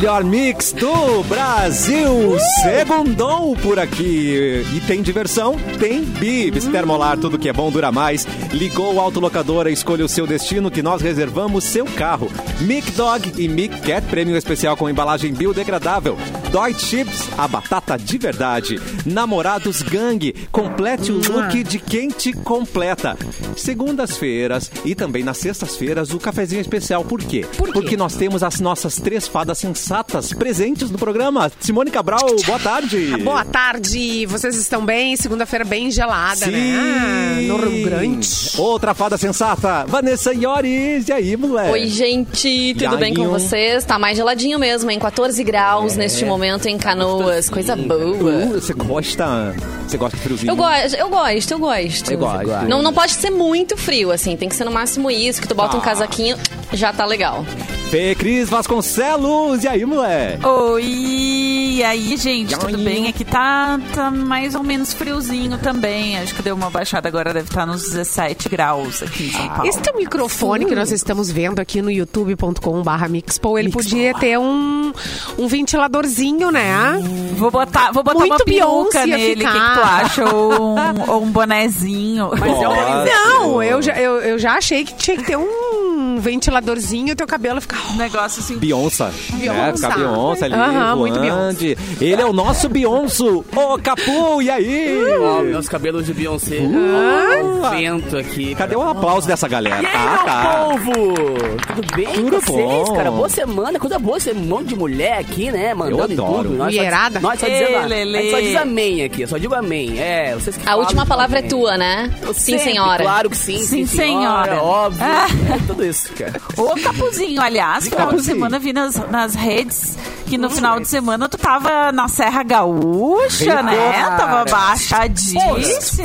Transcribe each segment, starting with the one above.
melhor mix do Brasil. Segundou por aqui. E tem diversão? Tem bibs. Termolar, tudo que é bom dura mais. Ligou o autolocadora, escolha o seu destino que nós reservamos seu carro. Mic Dog e Mic Cat Prêmio especial com embalagem biodegradável. Dói Chips, a batata de verdade. Namorados Gang, complete o look de quem te completa. Segundas-feiras e também nas sextas-feiras o cafezinho especial. Por quê? Por quê? Porque nós temos as nossas três fadas sensatas presentes no programa. Simone Cabral, boa tarde. Boa tarde, vocês estão bem? Segunda-feira bem gelada, Sim. né? Ah, no Rio Grande. Outra fada sensata, Vanessa Iores. E aí, moleque? Oi, gente, tudo bem com Iainho. vocês? Tá mais geladinho mesmo, hein? 14 graus neste momento em Canoas, coisa boa. Uh, você gosta? Você gosta de friozinho? Eu gosto, eu gosto, eu gosto. Eu gosto. Não, não pode ser muito frio, assim, tem que ser no máximo isso, que tu bota um Ah. casaquinho, já tá legal. Fê Cris Vasconcelos. E aí, moleque? Oi, e aí, gente, tudo bem? Aqui tá, tá mais ou menos friozinho também. Acho que deu uma baixada agora, deve estar nos 17 graus aqui em São Paulo. Esse teu microfone que nós estamos vendo aqui no youtube.com.br Mixpo, ele podia ter um, um ventiladorzinho, né? Vou botar, vou botar Muito uma peruca nele, o que, que tu acha? Ou um, ou um bonezinho. Mas é um- Não, eu já, eu, eu já achei que tinha que ter um ventiladorzinho e o teu cabelo ficar... um negócio assim. Beyoncé. Beyoncé. É, fica Beyoncé ali, Aham, muito voante. Ele é o nosso Beyoncé. Ô, Capu, e aí? Ó, meus cabelos de Beyoncé. Ó, o vento aqui. Cadê o aplauso dessa galera? E aí, ah, meu tá. povo? Tudo bem Tudo com vocês, bom. cara? Boa semana, coisa boa ser um monte de mulher aqui, né? Mandando em adoro. tudo. Nós Mulherada? Só, nós só Ê, dizendo, a Lelê. gente só diz amém aqui, eu só digo amém. É, vocês que A falam, última palavra é amém. tua, né? Eu Sim, sempre, senhora. Claro que sim, sim, Sim, senhora. senhora. Óbvio. Ah. É tudo isso, cara. Ô, Capuzinho, aliás, final de semana vi nas, nas redes que no final de semana tu tava na Serra Gaúcha, né? Cara. Tava baixadíssimo.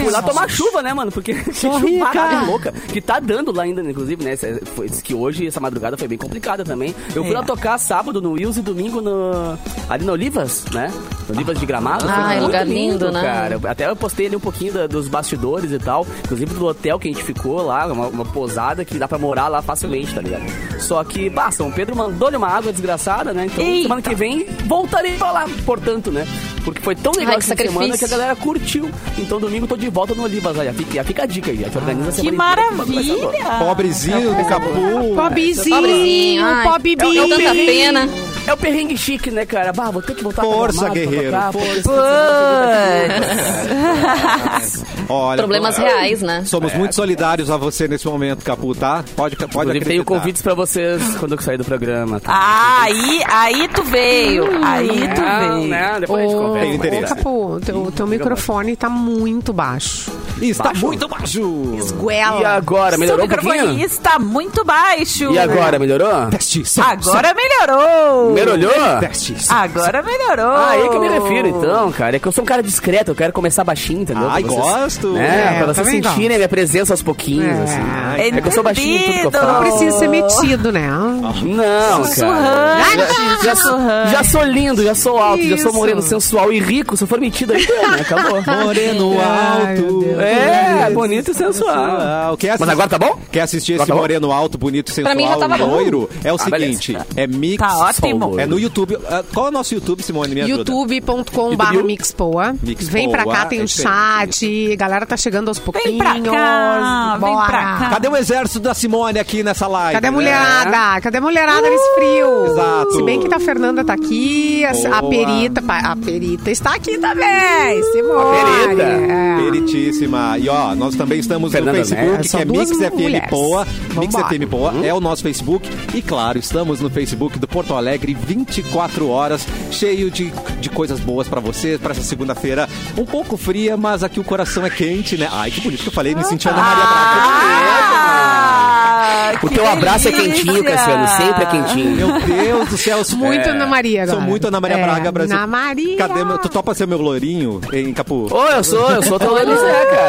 fui lá tomar chuva, né, mano? Porque Só chuva rica. louca. Que tá dando lá ainda, inclusive, né? Foi, que hoje, essa madrugada, foi bem complicada também. Eu fui É. lá tocar sábado no Wills e domingo no, ali no Olivas, né? No Olivas de Gramado. Foi muito lugar lindo, né? Cara. Até eu postei ali um pouquinho da- dos bastidores e tal. Inclusive do hotel que a gente ficou lá, uma, uma posada que dá pra morar lá facilmente, tá ligado? Só que, bah, São Pedro mandou-lhe uma água desgraçada, né? Então, Eita. semana que vem, voltarei pra lá, portanto, né? Porque foi tão legal Ai, de semana que a galera curtiu. Então domingo tô de volta no Olivas. Olha, fica, fica a dica aí. A gente organiza a Que maravilha! Pobrezinho do Capu. Pobrezinho, Pobrezinho, ai, pobre deu tanta pena. É o perrengue chique, né, cara? Bah, vou ter que voltar Força, pra Gramado pra guerreiro, força. Puts. Olha, Problemas reais, né? Somos muito solidários a você nesse momento, Capu, tá? Pode, pode Inclusive, tenho convites pra vocês quando eu sair do programa. Tá? Ah, aí, aí tu veio. Aí tu não, veio. não, depois a gente Ô, conversa. Ô, Capu, teu, teu microfone tá muito baixo. Está Baixo? muito baixo. Esguela. E agora, Seu melhorou um pouquinho? está muito baixo. E agora, melhorou? Teste. Agora melhorou. Melhorou? Teste. Agora melhorou. Ah, aí que eu me refiro, então, cara. É que eu sou um cara discreto, eu quero começar baixinho, entendeu? Ai, Pra vocês- gosto. Né? É, pra vocês também sentirem a minha presença aos pouquinhos, É. assim. É que eu sou baixinho em tudo que eu falo. Não precisa ser metido, né? Não, cara. Já, sussurrante. já sou lindo, já sou alto, já sou Isso. moreno, sensual e rico. Se eu for metido aí, né? Acabou. Moreno alto. Deus. É, bonito e sensual. Ah, quer Mas agora tá bom? Quer assistir Agora esse tá moreno alto, bonito, sensual, Pra mim já tava bom. loiro? É o Ah, seguinte, beleza. é Mix Tá ótimo. É no YouTube. Ah, Qual é o nosso YouTube, Simone? Youtube.com.br YouTube. Mixpoa. Mixpoa, Vem pra cá, tem é aí. chat. A galera tá chegando aos pouquinhos. pra cá, vem pra cá. Cadê o exército da Simone aqui nessa live? Cadê a mulherada? Cadê a mulherada nesse frio? Exato. Se bem que tá a Fernanda tá aqui, a, a perita, a perita está aqui também. Simone. perita. É. Peritíssima. E ó, nós também estamos Fernanda no Facebook, que é Mix FM. Poa. Mix. FM Poa é o nosso Facebook. E claro, estamos no Facebook do Porto Alegre 24 horas, cheio de, de coisas boas pra você, pra essa segunda-feira. Um pouco fria, mas aqui o coração é quente, né? Ai, que bonito que eu falei, me senti Ana Maria Braga. Ah, O teu abraço é quentinho, Cassiano. Sempre é quentinho. Meu Deus do céu. sou- Muito Ana Maria agora. Sou muito Ana Maria É, Braga, Brasil. Ana Maria. Cadê meu... Tu topa ser meu loirinho em Capu? Ô, eu sou, eu sou teu Zé, cara.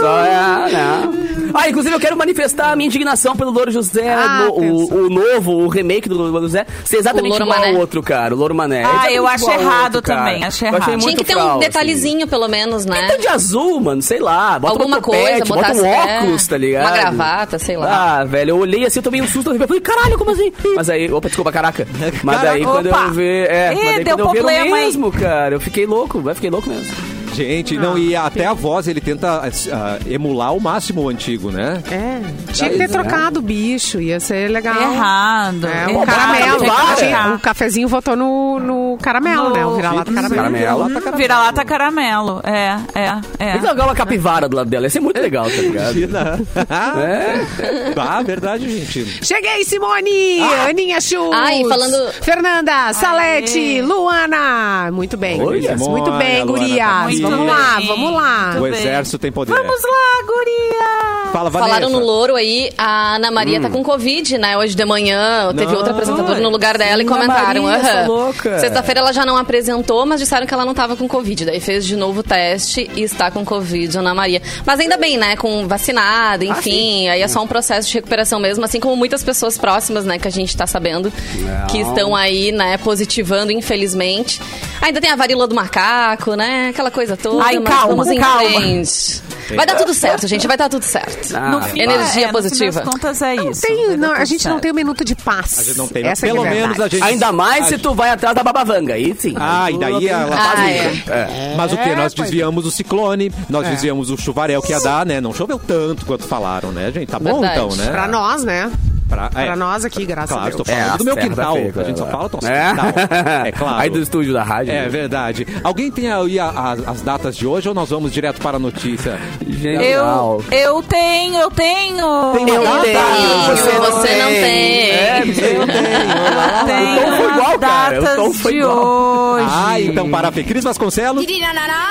Só é, não. Aí, Ah, inclusive eu quero manifestar a minha indignação pelo Louro José, Ah, no- o, o novo, o remake do Louro José, ser exatamente O igual Mané. ao outro, cara, o Louro Mané. Ah, Exatamente eu acho errado outro, cara. também, achei Eu achei errado. Tinha que ter um assim. detalhezinho, pelo menos, né? Pinta de azul, mano, sei lá. Bota Alguma um topete, coisa, bota um botasse, é, óculos, tá ligado? uma gravata, sei lá. Ah, velho, eu olhei assim, eu tomei um susto, eu falei, caralho, como assim? Mas aí, opa, desculpa, caraca. Mas daí Caraca, quando opa. eu vi, é, Ih, mas daí deu quando eu vi aí. mesmo, cara, eu fiquei louco, vai, fiquei louco mesmo. Gente, não, e até a voz ele tenta ah, emular ao máximo o antigo, né? É, tinha que ter trocado o bicho, ia ser legal. Errado. É, um errado. caramelo. para. Tinha- O cafezinho votou no, no caramelo, No- né? O vira-lata caramelo. Caramelo. Hum, Vira-lata caramelo. É, é, é. Tem que jogar uma capivara do lado dela, ia ser muito legal, tá ligado? Imagina. É. ah, verdade, gente. Cheguei, Simone! Aninha Chu! Ai, falando- Fernanda, Salete, Luana! Muito bem, gurias. Simone, Muito bem, a Luana gurias. tá Muito vamos bem. lá, vamos lá. O bem. exército tem poder. Vamos lá, guria! Fala, Vanessa. Falaram no Louro aí, a Ana Maria tá com Covid, né? Hoje de manhã teve Não. outra apresentadora no lugar dela e Ana comentaram. Maria, essa aham. louca. Sexta-feira ela já não apresentou, mas disseram que ela não tava com Covid. Daí fez de novo o teste e está com Covid, Ana Maria. Mas ainda bem, né? Com vacinada, enfim. aí é só um processo de recuperação mesmo, assim como muitas pessoas próximas, né? Que a gente tá sabendo que estão aí, né? Positivando, infelizmente. Ainda tem a varíola do macaco, né? Aquela coisa toda. Ai, mas calma, calma. Vai dar tudo certo, gente. Vai dar tudo certo. Ah, No fim, Energia é, no positiva. das contas é isso. Tem- não, a gente não certo. tem um minuto de paz. A gente não tem, Essa pelo que é menos a gente. Ainda mais se tu vai atrás da babavanga, aí sim. Ah, e daí ela Ah, faz é. É. Mas o que? Nós desviamos o ciclone, nós desviamos o chuvarel que ia dar, né? Não choveu tanto quanto falaram, né, gente? Tá bom Verdade. então, né? Pra nós, né? Pra, é. Pra nós aqui, graças Claro, a estou Deus. falando do meu quintal. feia, a gente só claro. fala do nosso É. quintal. É claro. Aí do estúdio da rádio. É verdade. Alguém tem aí a- a- as datas de hoje ou nós vamos direto para a notícia? Genial. Eu, eu tenho, eu tenho. Tem Eu uma tenho, data? você não tem. É, eu tenho. Tenho O tom foi igual, cara. O tom datas foi de igual. hoje. Ah, então para a Fê Cris Vasconcelos.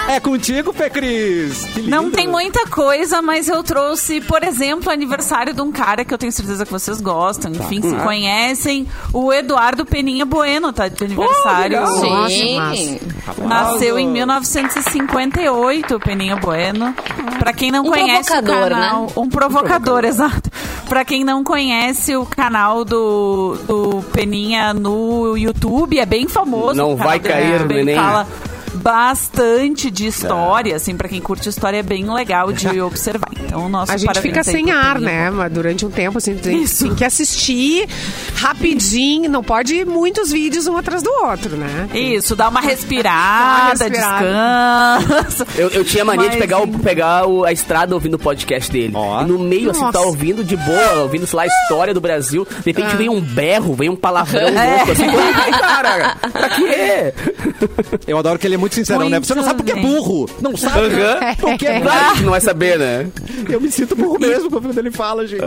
É contigo, Fê Cris. Não tem muita coisa, mas eu trouxe, por exemplo, o aniversário de um cara que eu tenho certeza que vocês gostam, enfim, se conhecem. O Eduardo Peninha Bueno tá de aniversário. legal. Nossa, Sim. Nasceu em 1958, o Peninha Bueno. Pra quem não Um conhece o provocador, canal, né? um provocador, exato. Pra quem não conhece o canal do, do Peninha no YouTube, é bem famoso. Não vai cair ele Enem. fala bastante de história, assim, pra quem curte história é bem legal de observar. Então, nosso A gente fica sem ar, né? Mas durante um tempo, assim, tem, Isso. tem que assistir rapidinho. Não pode ir muitos vídeos um atrás do outro, né? Isso, dá uma Dá respirada, uma respirada. descansa. Eu, eu tinha mania de Mas, pegar, o, pegar o- a estrada ouvindo o podcast dele. Ó. E no meio, assim, Nossa. tá ouvindo de boa, ouvindo, sei lá, a história do Brasil. De repente vem um berro, vem um palavrão É. louco, assim. Ai, cara, pra quê? Eu adoro que ele é muito sincerão, né? Você não sabe porque é Muito burro. Não sabe Aham. porque é Claro que não vai saber, né? Eu me sinto burro mesmo quando ele fala, gente.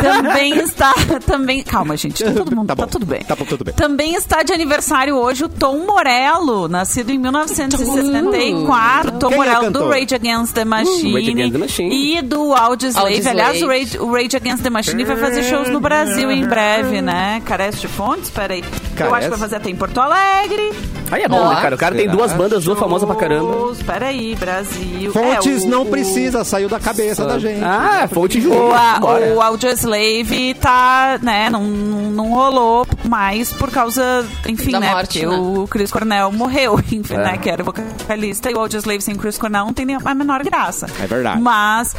Também está. Também. Calma, gente. Tá todo mundo. Tá Tá, bom. tudo bem. Tá bom, tudo bem. Também está de aniversário hoje o Tom Morello, nascido em 1964. Tom Quem é Morello cantor? do Rage Against the Machine. Rage Against the Machine. E do Audioslave. Aliás, o Rage, o Rage Against the Machine vai fazer shows no Brasil em breve, né? Carece de fontes? Espera aí. Eu acho que vai fazer até em Porto Alegre. Aí é bom, né, cara? O cara tem duas bandas, duas famosas pra caramba. Shows, Espera aí, Brasil. Fontes É, o- não precisa, saiu da cabeça da gente. Ah, fonte de O, a, Bora. o Audioslave tá, né, não, não rolou mais por causa, enfim, Da né, morte, porque né? o Chris Cornell morreu, enfim, É. né, que era vocalista, e o Audioslave sem Chris Cornell não tem nem a menor graça. É verdade. Mas,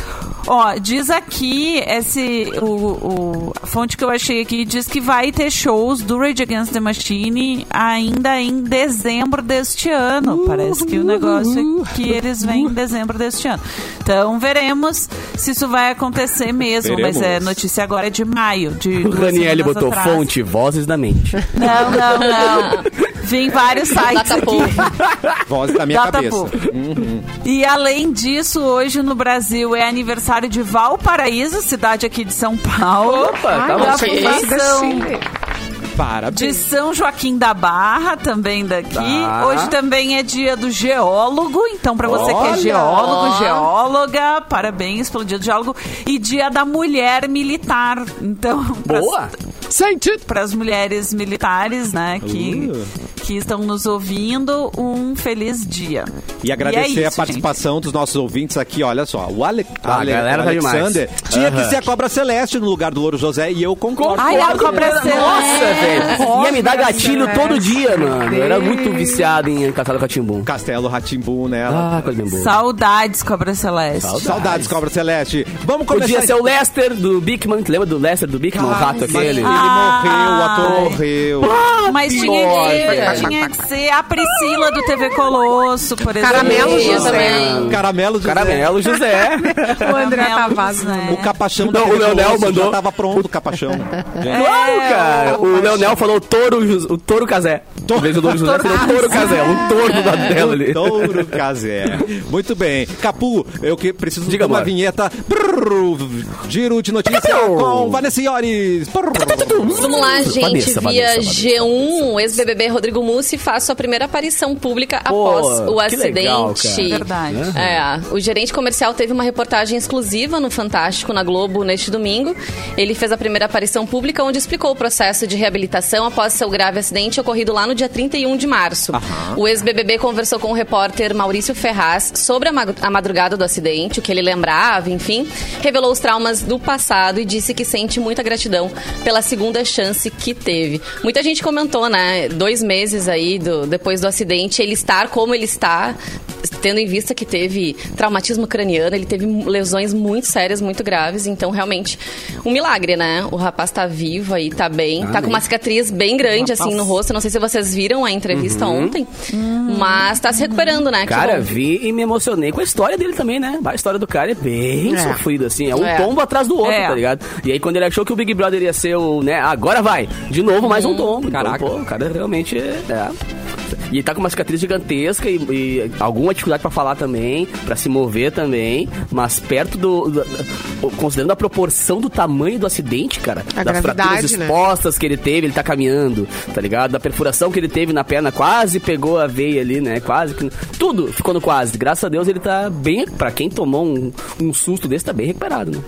ó, diz aqui, esse, o, o- a fonte que eu achei aqui diz que vai ter shows do Rage Against the Machine ainda em dezembro deste ano. Parece que o negócio é que eles vêm em dezembro deste ano. Então, veremos se isso vai acontecer mesmo, mas é Veremos. notícia agora é de maio, de O semanas botou atrás. fonte, vozes da mente. Não, não, não. Vem vários sites Data aqui. povo. Voz da minha Data cabeça. pool. E além disso, hoje no Brasil é aniversário de Valparaíso, cidade aqui de São Paulo. Opa, tá bom. da ok. Fundação. De Parabéns. São Joaquim da Barra, também daqui. Tá. Hoje também é dia do geólogo. Então, pra você que é geólogo, geóloga, parabéns pelo dia do geólogo. E dia da mulher militar. Então, Boa! Sentido. para as mulheres militares, né, que, que estão nos ouvindo um feliz dia. E agradecer é a isso, participação dos nossos ouvintes aqui, olha só. O, Ale... Ah, a Ale- galera o tá. Alexander tinha Aham. que ser a Cobra Celeste no lugar do Louro José e eu concordo. Ai, a cobra celeste. Nossa, velho. Ia me dar gatilho Celeste. todo dia, mano. Eu era muito viciado em Castelo Catimbum. Castelo Ratimbum nela. Ah, coisa boa. Saudades, Cobra Celeste. Saudades. Saudades, Cobra Celeste. Vamos começar. Podia ser o Lester do Bigman. Lembra do Lester do Bigman? o rato aquele? Ele Ah. Morreu, o ator morreu. Mas tinha que, ser, tinha que ser a Priscila do TV Colosso, por exemplo. Caramelo José. Caramelo José. Caramelo José. O André Tavares, né? O capachão Não, o Leonel mandou- Já tava pronto o capachão. Claro, cara. O Leonel falou touro, Jus- o touro casé. Em vez do Louro José, seria o touro casé. Um touro do lado dela ali. Touro Casé. Muito bem. Capu, eu que preciso Diga, de uma vinheta. Giro de notícia com Vanessa Iores. Vamos lá, gente. Vanessa, Via Vanessa, Vanessa. G1, o ex-BBB Rodrigo Mussi faz sua primeira aparição pública Pô, após o que acidente. legal, cara. Verdade. É, o gerente comercial teve uma reportagem exclusiva no Fantástico, na Globo, neste domingo. Ele fez a primeira aparição pública, onde explicou o processo de reabilitação após seu grave acidente ocorrido lá no dia 31 de março. O ex-BBB conversou com o repórter Maurício Ferraz sobre a ma- a madrugada do acidente, o que ele lembrava, enfim. Revelou os traumas do passado e disse que sente muita gratidão pela segunda chance que teve. Muita gente comentou, né? Dois meses aí do, depois do acidente, ele estar como ele está, tendo em vista que teve traumatismo craniano, ele teve lesões muito sérias, muito graves, então realmente um milagre, né? O rapaz tá vivo aí, tá bem, tá com uma cicatriz bem grande assim no rosto. Não sei se vocês viram a entrevista ontem, mas tá se recuperando, né? Cara, vi e me emocionei com a história dele também, né? A história do cara é bem sofrida, assim. É um É. tombo atrás do outro, É. tá ligado? E aí, quando ele achou que o Big Brother ia ser o, né? Agora vai! De novo, mais um tombo. Então, Caraca. pô, o cara realmente é. E ele tá com uma cicatriz gigantesca e, e alguma dificuldade pra falar também, pra se mover também, mas perto do, do- Considerando a proporção do tamanho do acidente, cara, A das fraturas né? expostas que ele teve, ele tá caminhando, tá ligado? Da perfuração que ele teve na perna, quase pegou a veia ali, né? Quase que. Tudo ficou no quase. Graças a Deus ele tá bem. Pra quem tomou um, um susto desse, tá bem recuperado, né?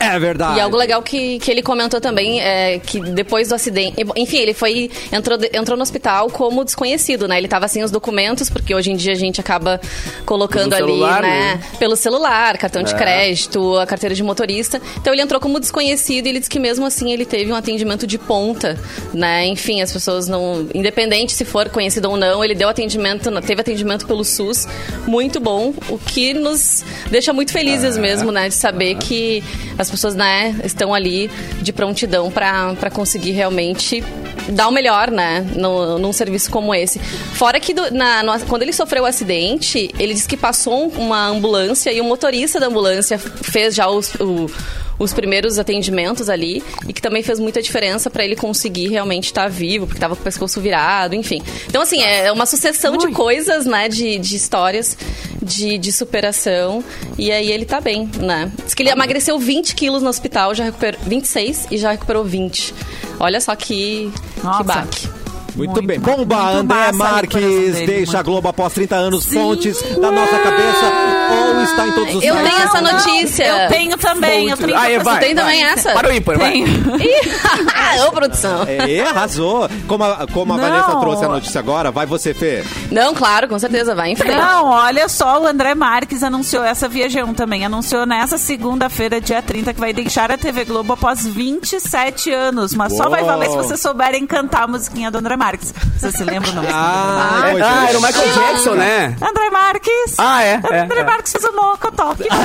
É verdade. E algo legal que, que ele comentou também é que depois do acidente. Enfim, ele foi. Entrou, entrou no hospital como desconhecido, né? Ele tava sem os documentos, porque hoje em dia a gente acaba colocando ali, celular, né? né? Pelo celular, cartão de É. crédito, a carteira de motorista. Então ele entrou como desconhecido e ele disse que mesmo assim ele teve um atendimento de ponta, né? Enfim, as pessoas não. Independente se for conhecido ou não, ele deu atendimento, teve atendimento pelo SUS, muito bom, o que nos deixa muito felizes É. mesmo, né? De saber que as pessoas, né, estão ali de prontidão para conseguir realmente dar o melhor, né, no, num serviço como esse. Fora que do- na- no- quando ele sofreu o acidente, ele disse que passou um- uma ambulância e o motorista da ambulância fez já os, o- os primeiros atendimentos ali e que também fez muita diferença para ele conseguir realmente estar vivo, porque estava com o pescoço virado, enfim. Então, assim, é uma sucessão de coisas, né, de, de histórias de, de superação. E aí ele tá bem, né? Diz que ele emagreceu 20 quilos no hospital, já recuperou 26 e já recuperou 20. Olha só que, que baque. Muito, Muito bem. Bomba, muito André a Marques dele, deixa a muito. Globo após 30 anos, fontes da nossa cabeça, ou está em todos os Eu sites. tenho essa notícia. Eu tenho também, eu tenho Ah, é, vai, tem vai. também essa? Para o ímpar, vai. Ô, produção. É, arrasou. Como a, como a Não. Vanessa trouxe a notícia agora, vai você, Fê. Não, claro, com certeza, vai em frente. Não, olha só, o André Marques anunciou, essa via G1 também, anunciou nessa segunda-feira, dia 30, que vai deixar a TV Globo após 27 anos. Mas só vai Uou. valer se vocês souberem cantar a musiquinha do André Marques. Você se lembra o nome? Ah, pois Ah, é. era o Michael Jackson, né? André Marques! Ah, é, é, André é. Marques fez o Mocotó. Que bom,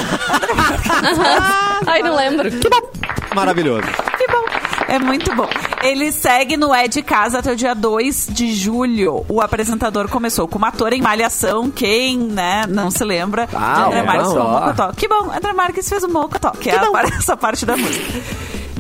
Ai, não lembro. Que bom. Maravilhoso. que bom. É muito bom. Ele segue no É de Casa até o dia 2 de julho. O apresentador começou como ator em Malhação. Quem, né, não se lembra Ah, de André Marques com o Mocotó. Que bom, André Marques fez o Mocotó, que é a essa parte da música.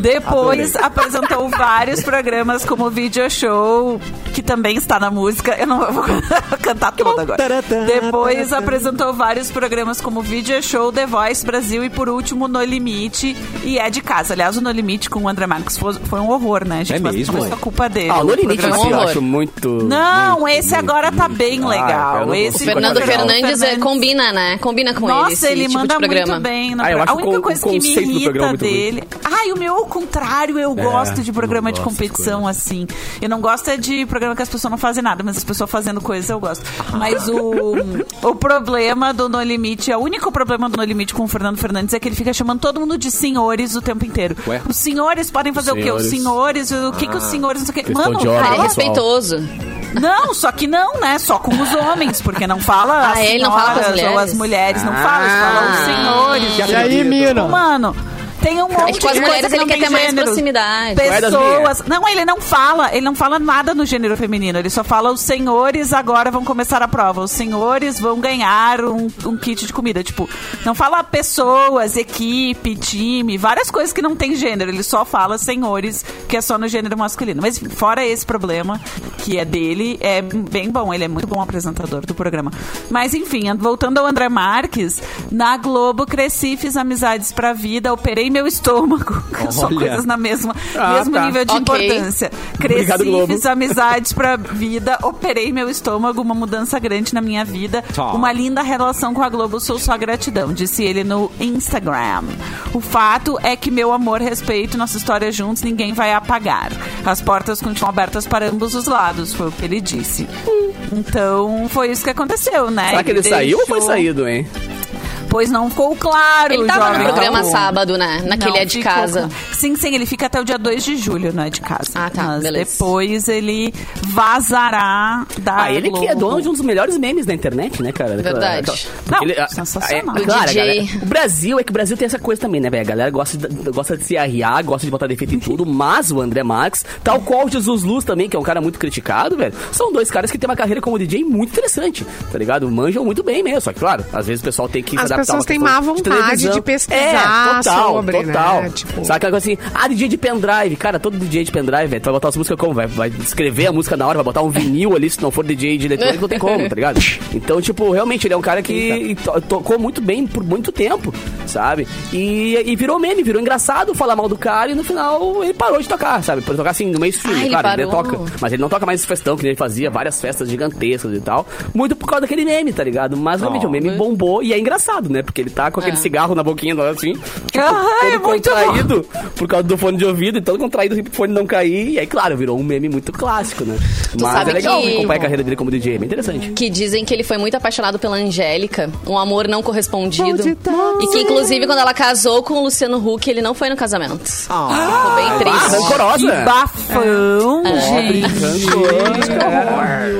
Depois apresentou vários programas como Video Show, que também está na música. Eu não vou cantar toda agora. Taratã, Depois taratã. apresentou vários programas como Video Show, The Voice Brasil e por último No Limite e é de casa. Aliás, o No Limite com o André Marques foi, foi um horror, né, gente? É Mas mesmo? Foi culpa dele. Ah, o No Limite eu horror. acho muito. Não, muito, esse muito, agora tá muito. bem Ah, legal. esse Fernando legal. Fernandes é, combina, né? Combina com ele Nossa, ele tipo manda de programa. muito bem. no Ah, eu acho a única o coisa o que me irrita ruim. dele. Ai, o meu contrário, eu gosto de programa de gosto de competição assim. Eu não gosto é de programa que as pessoas não fazem nada, mas as pessoas fazendo coisas eu gosto. Mas o, o problema do No Limite, o único problema do No Limite com o Fernando Fernandes é que ele fica chamando todo mundo de senhores o tempo inteiro. Ué? Os senhores podem fazer o quê? Os Senhores. senhores, o que que os senhores... O quê. Questão Mano, de ordem, Ele é respeitoso. não, só que não, né? Só com os homens, porque não fala Ah, as ele não fala com as senhoras ou as mulheres, não fala, fala os senhores. E E aí, mina? Mano, tem um monte É com as de mulheres coisa que ele não quer tem ter mais gênero. proximidade. Pessoas. Não, ele não fala, ele não fala nada no gênero feminino. Ele só fala os senhores agora vão começar a prova. Os senhores vão ganhar um, um kit de comida. Tipo, não fala pessoas, equipe, time, várias coisas que não tem gênero. Ele só fala senhores, que é só no gênero masculino. Mas enfim, fora esse problema, que é dele, é bem bom. Ele é muito bom apresentador do programa. Mas enfim, voltando ao André Marques, na Globo cresci, fiz amizades pra vida, operei meu estômago. Olha. coisas na mesma, Ah, mesmo tá. nível de Ok. importância. Cresci, Obrigado, fiz amizades pra vida, operei meu estômago, uma mudança grande na minha vida, Tá. uma linda relação com a Globo, sou só gratidão, disse ele no Instagram. O fato é que meu amor, respeito, nossa história juntos, ninguém vai apagar. As portas continuam abertas para ambos os lados, foi o que ele disse. Então, foi isso que aconteceu, né? Será que ele saiu ou foi deixou- saído, hein? Pois não ficou claro. Ele tava no jovem. programa Não. sábado, né? Naquele Não é de ficou casa. Sim, sim, ele fica até o dia 2 de julho, não é de casa. Ah, tá, Mas beleza. depois ele vazará da Ah, ele que é Globo. dono de um dos melhores memes da internet, né, cara? Verdade. Não, ele- sensacional. é, O claro, DJ. galera- o Brasil é que o Brasil tem essa coisa também, né, velho? A galera gosta de, gosta de se arriar, gosta de botar defeito em tudo, mas o André Marques, tal qual o Jesus Luz também, que é um cara muito criticado, velho, são dois caras que têm uma carreira como DJ muito interessante, tá ligado? Manjam muito bem mesmo. Só que, claro, às vezes o pessoal tem que As se adaptar pessoas têm má vontade televisão. de pesquisar é, total, sobre, né? total. Tipo- Sabe aquela coisa assim, ah, DJ de pendrive. Cara, todo DJ de pendrive, velho, tu vai botar as músicas como? Vai, vai escrever a música na hora, vai botar um vinil ali, se não for DJ de eletrônico, não tem como, tá ligado? Então, tipo, realmente, ele é um cara que to- tocou muito bem por muito tempo, sabe? E, e virou meme, virou engraçado falar mal do cara e no final ele parou de tocar, sabe? Por tocar assim, no mainstream, Ah, ele claro, ele toca. Mas ele não toca mais esse festão que ele fazia, várias festas gigantescas e tal. Muito por causa daquele meme, tá ligado? Mas realmente Oh. o meme bombou e é engraçado, né? Porque ele tá com aquele É. cigarro na boquinha, assim, tipo, Ah, é todo muito contraído por causa do fone de ouvido, e todo contraído assim, pro fone não cair. E aí, claro, virou um meme muito clássico, né? Mas sabe é legal que- acompanhar a carreira dele como DJ, é bem interessante. Que dizem que ele foi muito apaixonado pela Angélica, um amor não correspondido. Maldita. E que, inclusive, quando ela casou com o Luciano Huck, ele não foi no casamento. Ah, Ficou bem Ah, triste. rancorosa. Que bafão, É. gente.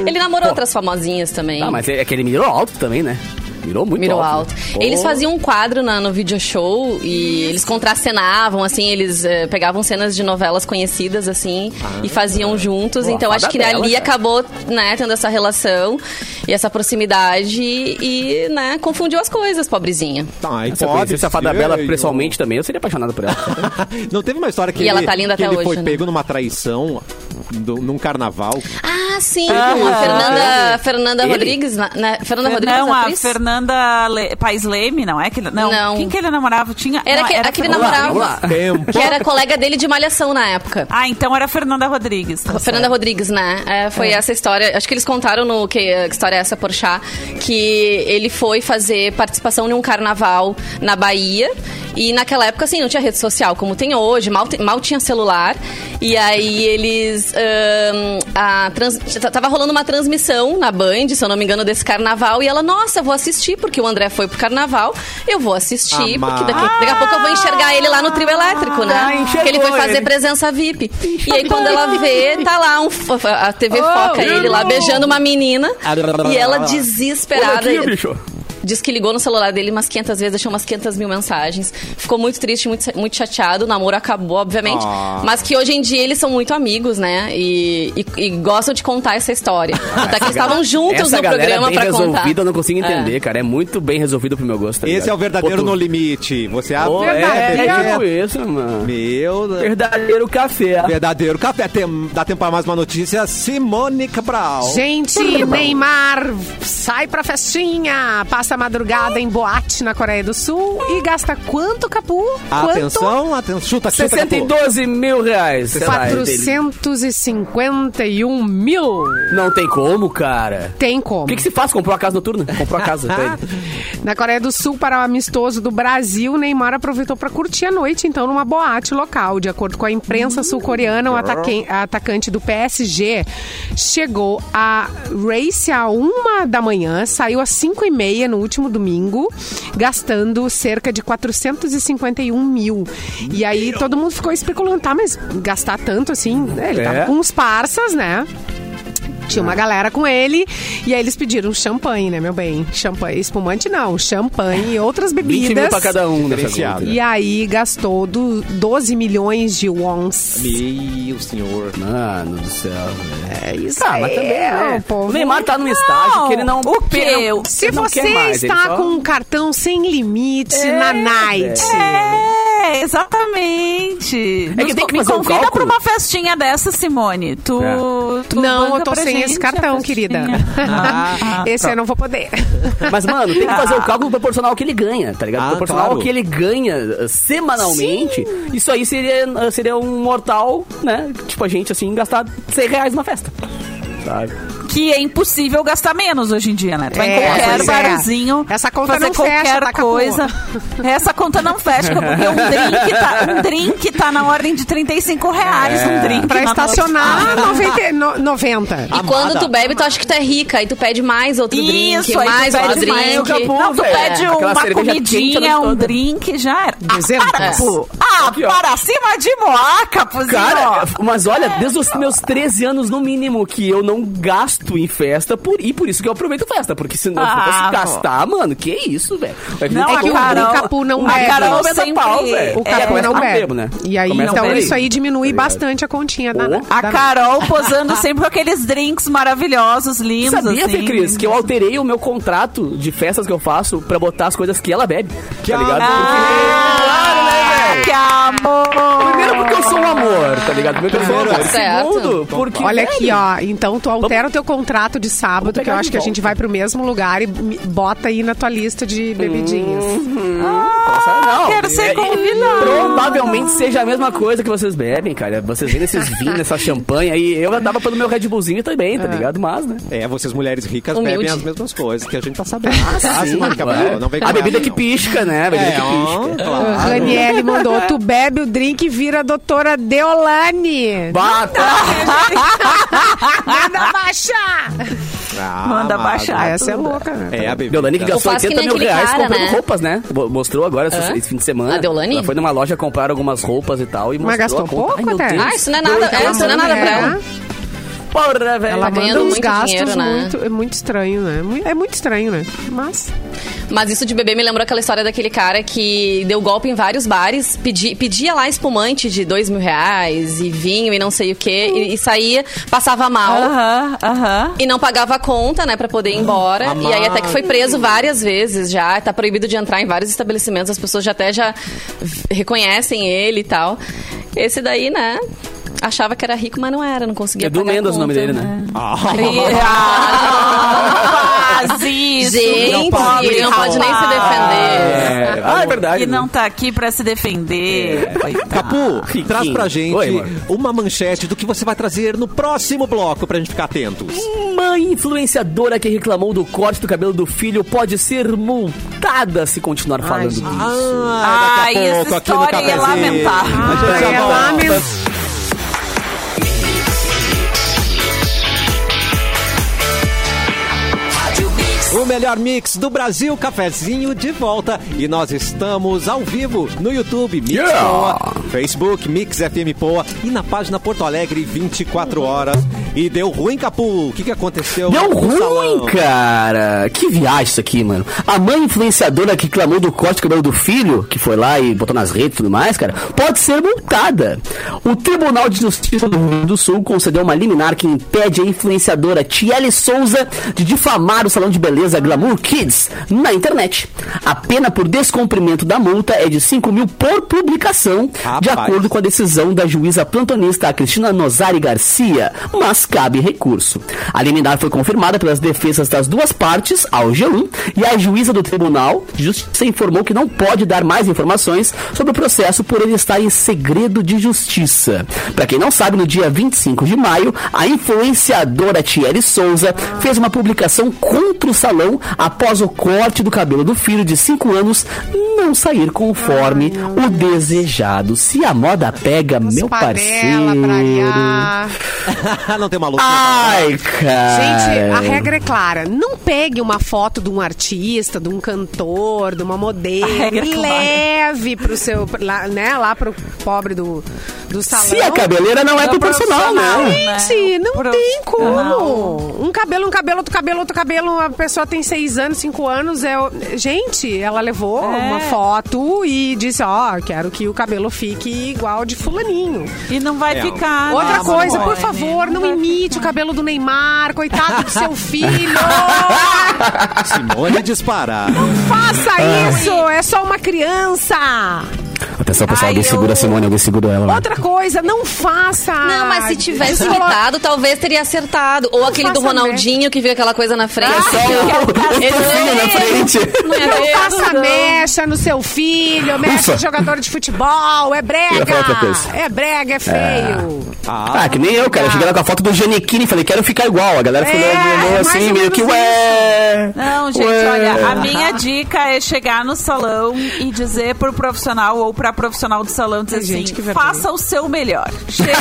Ele namorou outras famosinhas também. Ah, mas é é que ele mirou alto também, né? Mirou muito Mirou alto. alto. né? Eles faziam um quadro na- no video show e eles contracenavam, assim, eles eh, pegavam cenas de novelas conhecidas, assim, e faziam juntos. Pô, a então acho fada que bela, ali cara. acabou, né, tendo essa relação e essa proximidade e, né, confundiu as coisas, pobrezinha. tá, e Se eu pode conhecesse a Fada ser, Bela e- pessoalmente também, eu seria apaixonado por ela. Não teve uma história que E ele, ela tá linda que até ele hoje, foi né? pego numa traição do- num carnaval? Ah, sim, Ah, com a Fernanda, Fernanda Ele? Rodrigues, né? Fernanda Rodrigues, Não, a atriz? Fernanda Le... Paes Leme, não é? Que... Não. Não. Quem que ele namorava? Tinha... Era não, que- aquele Fernanda- namorava. Tempo. Que era colega dele de malhação na época. Ah, então era Fernanda Rodrigues. tá Fernanda certo. Rodrigues, né? É, foi essa história. Acho que eles contaram no que, que história é essa Porchat, que ele foi fazer participação em um carnaval na Bahia. E naquela época, assim, não tinha rede social como tem hoje, mal, mal tinha celular. E aí eles. A trans- tava rolando uma transmissão na Band, se eu não me engano, desse carnaval. E ela, nossa, vou assistir, porque o André foi pro carnaval. Eu vou assistir, Amar. porque daqui, daqui a pouco eu vou enxergar ele lá no trio elétrico, né? Ah, enxergou Porque ele foi fazer ele. presença VIP. E aí, quando ela vê, tá lá um, a TV foca ele lá beijando uma menina. E ela desesperada. Olha aqui, bicho. Diz que ligou no celular dele umas 500 vezes, deixou umas 500 mil mensagens. Ficou muito triste, muito, muito chateado. O namoro acabou, obviamente. Ah. Mas que hoje em dia eles são muito amigos, né? E, e- e gostam de contar essa história. Até que eles estavam juntos Essa no galera programa bem pra contar. resolvida, eu não consigo entender, cara. É muito bem resolvido pro meu gosto. tá Esse é o verdadeiro Pô, tu- no limite. Você é a Pô, é, é tipo isso, mano. Meu Verdadeiro café. verdadeiro café. Tem, dá tempo para mais uma notícia. Simone Cabral. Gente, Neymar sai pra festinha, passa passa a madrugada em boate na Coreia do Sul e gasta quanto, Capu? Quanto? Atenção, atenção. Chuta, chuta. Capu. 612 mil reais. sei lá, é dele. 451 mil. Não tem como, cara. Tem como. O que, que se faz? Comprou a casa noturna? Comprou a casa. ele. Na Coreia do Sul, para o amistoso do Brasil, Neymar aproveitou para curtir a noite, então, numa boate local. De acordo com a imprensa sul-coreana, o ataque- atacante do PSG chegou a race a uma da manhã, saiu às cinco e meia no último domingo, gastando cerca de 451 mil. E aí todo mundo ficou especulando, tá, mas gastar tanto assim? É, Ele É. tava com uns parças, né? Tinha uma galera com ele e aí eles pediram champanhe, né, meu bem? Champanhe, espumante não, champanhe e outras 20 mil bebidas. pra cada um nessa Diferenciado. conta. E aí gastou do 12 milhões de wons. Meu senhor. Mano do céu. É isso Ah, aí, mas também, né? o povo. O Neymar tá num estágio que ele não... o quê? não- Se você mais, está só- com um cartão sem limite É, na night. É, exatamente. É que tem que Me fazer um convida cálculo. pra uma festinha dessa, Simone. Tu, É. tu Não, banca eu tô pra sem gente esse cartão, querida. Ah, Esse eu não vou poder. Mas, mano, tem que fazer o cálculo proporcional ao que ele ganha, tá ligado? Ah, proporcional claro. ao que ele ganha uh, semanalmente. Isso aí seria, uh, seria um mortal, né? Tipo, a gente, assim, gastar 100 reais numa festa. Sabe? Que é impossível gastar menos hoje em dia, né? Tu vai em É, qualquer pois é. barzinho. Essa conta fazer não fecha, qualquer tá, Capu? coisa. Essa conta não fecha, porque um drink, tá, um drink tá na ordem de 35 reais. É. Um drink Pra na estacionar, 90. no- 90. E quando tu bebe, tu acha que tu é rica. Aí tu pede mais outro drink, Isso, aí tu mais outro pede mais, drink. Acabou, Não, tu pede uma comidinha, um toda. drink, já era. Ah, Dezembro. para, É. Capu. Ah, para cima de Moá, Capuzinho. Cara, mas olha, desde os meus 13 anos no mínimo que eu não gasto em festa por, e por isso que eu aproveito festa. Porque se não Ah, fosse pô. gastar, mano, que isso, velho? Vai vir Não, É que o, Carol- o Capu não bebe. a Carol 90 sempre- pau, velho. O Capu É, não bebe. bebo, né? E aí, Começa então, isso aí diminui Tá ligado? bastante a continha da, Pô. da A Carol posando sempre com aqueles drinks maravilhosos, lindos, Sabia, assim. Fê Cris, que eu alterei o meu contrato de festas que eu faço pra botar as coisas que ela bebe. tá ligado? Ah, Claro, né, velho? Que amor! Primeiro porque eu sou um amor, tá ligado? Primeiro porque eu sou um amor. Certo. Segundo, porque... Olha aqui, ó. Então tu altera o teu contrato de sábado, que eu acho que a gente vai pro mesmo lugar e bota aí na tua lista de bebidinhas. Não, quero ser é- convidado. Provavelmente seja a mesma coisa que vocês bebem, cara. Vocês vendem esses vinhos, essa champanhe aí. Eu dava pelo meu Red Bullzinho também, tá ligado? Mas, né? É, vocês mulheres ricas Humilde. bebem as mesmas coisas que a gente tá sabendo. Ah, Sim, Cabral, claro. não vem a bebida que não. pisca, né? A bebida É, que pisca. claro. Raniele mandou, tu bebe o drink e vira a doutora Deolane. Bata! Manda baixar! Ah, Manda amado. baixar. Essa é louca, né? É, a bebida. Deolane que gastou Ou faz que 80 nem mil reais cara, comprando né? roupas, né? Mo- Mostrou agora esse, Hã? esse fim de semana. A Deolane? Ela foi numa loja comprar algumas roupas e tal e Mas gastou pouco Ai, meu até. Deus. Ah, isso não é nada, é, isso não é nada pra ela. Porra, velho. Ela Tá manda ganhando uns muito gastos dinheiro, né? muito, é muito estranho, né? É muito estranho, né? Mas Mas isso de beber me lembrou aquela história daquele cara que deu golpe em vários bares, pedi, pedia lá espumante de dois mil reais e vinho e não sei o que, e, e saía, passava mal. Aham, aham. E não pagava a conta, né, pra poder ir embora. E aí até que foi preso várias vezes já. Tá proibido de entrar em vários estabelecimentos. As pessoas já até já reconhecem ele e tal. Esse daí, né, achava que era rico, mas não era. Não conseguia pagar a Mendes o nome dele, né? Ah, Ah, faz isso. Gente, pobre ele não pode nem se rapaz. defender. É, ah, é verdade. Que não tá aqui pra se defender. Coitado. Capu, Riquinho. traz pra gente Oi, uma manchete do que você vai trazer no próximo bloco pra gente ficar atentos. Uma influenciadora que reclamou do corte do cabelo do filho pode ser multada se continuar falando gente. disso. Ah, Ai, daqui a essa pouco aqui no história é lamentável. A gente Ai, já é volta. lamentável. O melhor mix do Brasil, cafezinho de volta. E nós estamos ao vivo no YouTube, Mix Yeah! Poa, Facebook, Mix FM Poa e na página Porto Alegre 24 horas. E deu ruim, Capu. O que, que aconteceu? Deu ruim, salão? cara. Que viagem isso aqui, mano. A mãe influenciadora que clamou do corte do cabelo do filho, que foi lá e botou nas redes e tudo mais, cara, pode ser multada. O Tribunal de Justiça do Rio Grande do Sul concedeu uma liminar que impede a influenciadora Tiele Souza de difamar o salão de beleza Glamour Kids na internet. A pena por descumprimento da multa é de 5 mil por publicação, de Rapaz. acordo com a decisão da juíza plantonista Cristina Nozari Garcia. Mas cabe recurso. A liminar foi confirmada pelas defesas das duas partes ao G1 e a juíza do Tribunal de Justiça informou que não pode dar mais informações sobre o processo por ele estar em segredo de justiça. Para quem não sabe, no dia 25 de maio, a influenciadora Thierry Souza fez uma publicação contra o salão após o corte do cabelo do filho de 5 anos não sair conforme o desejado. Se a moda pega, meu parceiro. não tem maluco. Ai, cara. Gente, a regra é clara. Não pegue uma foto de um artista, de um cantor, de uma modelo. A regra é e clara. leve pro seu, lá, né, lá pro pobre do, do salão. Se a cabeleira não é proporcional, né? Gente, não Pro- tem Não. como. Um cabelo, um cabelo, outro cabelo, outro cabelo. A pessoa tem seis anos, cinco anos. É... o- Gente, ela levou É. uma foto e disse: Ó, quero que o cabelo fique igual de fulaninho. E não vai É, ficar. Outra né, coisa, por Simone? favor, não vai imite o cabelo do Neymar, coitado do seu filho. Simone disparar. Faça isso, é só uma criança. Atenção, pessoal, Ai, alguém segura eu- a Simone, alguém segura ela. vai. Outra coisa, não faça. Não, mas se tivesse imitado, talvez teria acertado. Ou aquele do Ronaldinho que viu aquela coisa na frente. É só o, o tofinho na frente. Não é Não mesmo? faça mecha no seu filho, em jogador de futebol, é brega. É brega, é feio. Ah, que nem eu, cara. Eu cheguei lá com a foto do Giannichini e falei, quero ficar igual. A galera ficou É, é assim, meio que, ué. Não, gente, ué. olha, a minha dica é chegar no salão e dizer pro profissional ou pra profissional do salão, dizer Ai, gente, assim, que faça o seu melhor. Chega,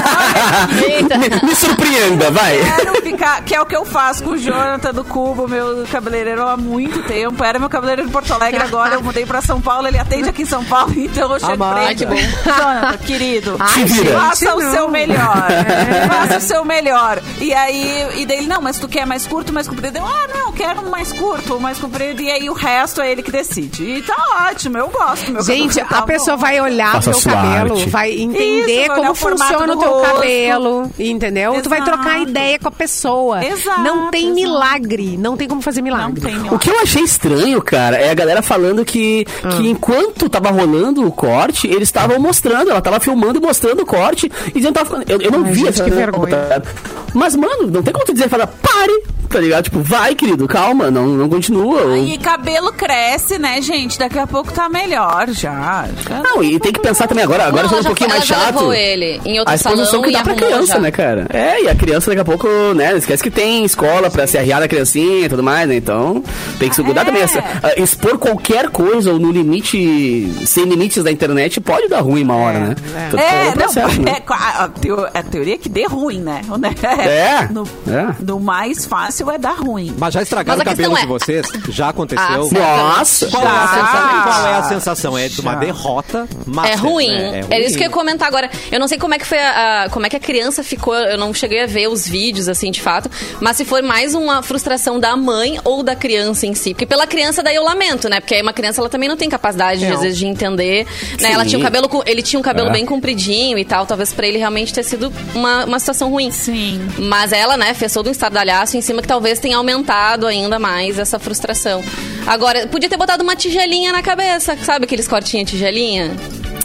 Eita. me, me surpreenda, vai. quero ficar, que é o que eu faço com o Jonathan do Cubo, meu cabeleireiro há muito tempo. Era meu cabeleireiro em Porto Alegre, agora eu mudei pra São Paulo, ele atende aqui em São Paulo, então eu chego Amada. pra Ai, ele. Jonathan, querido, vira. faça o não. seu melhor. Faça o seu melhor. E aí, e daí, não, mas tu quer mais curto, mais comprido? Eu, ah, não, quero mais curto, mais comprido. E aí o resto é ele que decide. E tá ótimo, eu gosto. Meu Gente, cabelo tá a pessoa bom. vai olhar Faça o teu cabelo, arte. vai entender Isso, como funciona o teu rosto. cabelo, entendeu? Tu vai Exato. trocar ideia com a pessoa. Exato, não tem exato. milagre, não tem como fazer Não milagre. tem O milagre. que eu achei estranho, cara, é a galera falando que, Ah. que enquanto tava rolando o corte, eles estavam mostrando, ela tava filmando e mostrando o corte, e dizendo tava, eu, eu não Ai, vi gente, essa que vergonha. Mas, mano, não tem como tu dizer, fala, pare, tá ligado? Tipo, vai, querido, calma, não, não continua. ou- E cabelo cresce, né, gente? Daqui a pouco tá melhor já. Já Não, e tem que pensar também agora, agora Não, ela um pouquinho foi- mais chato. levou ele em outro a exposição salão que dá pra criança, já. né, cara? É, e a criança daqui a pouco, né, esquece que tem escola pra se arriar da criancinha e tudo mais, né? Então, tem que segurar É. também. Essa, ah, expor qualquer coisa ou no limite, sem limites da internet, pode dar ruim uma hora, né? Então, É, o processo, não, né? é, a, a a teoria é que dê ruim, né? Né? É, No, é. no mais fácil é dar ruim. Mas já estragaram Mas o cabelo questão de é- vocês? Já aconteceu? Ah. Nossa! Qual é, a Já. sensação, qual é a sensação? É de uma derrota master, É ruim. né? É, isso que eu ia comentar agora. Eu não sei como é que foi a, a- como é que a criança ficou. Eu não cheguei a ver os vídeos assim de fato, mas se foi mais uma frustração da mãe ou da criança em si, porque pela criança daí eu lamento, né? Porque aí uma criança ela também não tem capacidade de, Não. às vezes de entender, né? Ela tinha um cabelo ele tinha um cabelo É. bem compridinho e tal, talvez pra ele realmente ter sido uma, uma situação ruim. Sim. Mas ela, né, fez todo um estardalhaço em cima que talvez tenha aumentado ainda mais essa frustração. Agora, podia ter botado uma tigelinha na cabeça, sabe aqueles cortinhos tigelinha?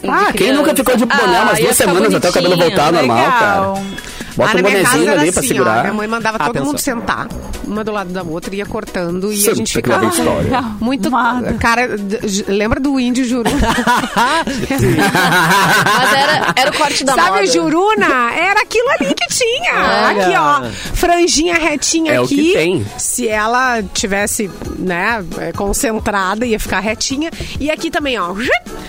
Ah, De quem nunca ficou de boné Ah, umas duas semanas até o cabelo voltar ao normal, Legal. cara? Bota Ah, um na minha casa bonezinho era ali pra assim, segurar. Ó, minha mãe mandava todo Atenção. mundo sentar, uma do lado da outra, ia cortando e a Santa gente ficava história. muito Amada. cara, lembra do índio Juru? Mas era, era o corte da Sabe moda. a Juruna? Era aquilo ali que tinha. Olha. Aqui, ó. Franjinha retinha É o aqui. que tem. Se ela tivesse, né, é, concentrada, ia ficar retinha. E aqui também, ó.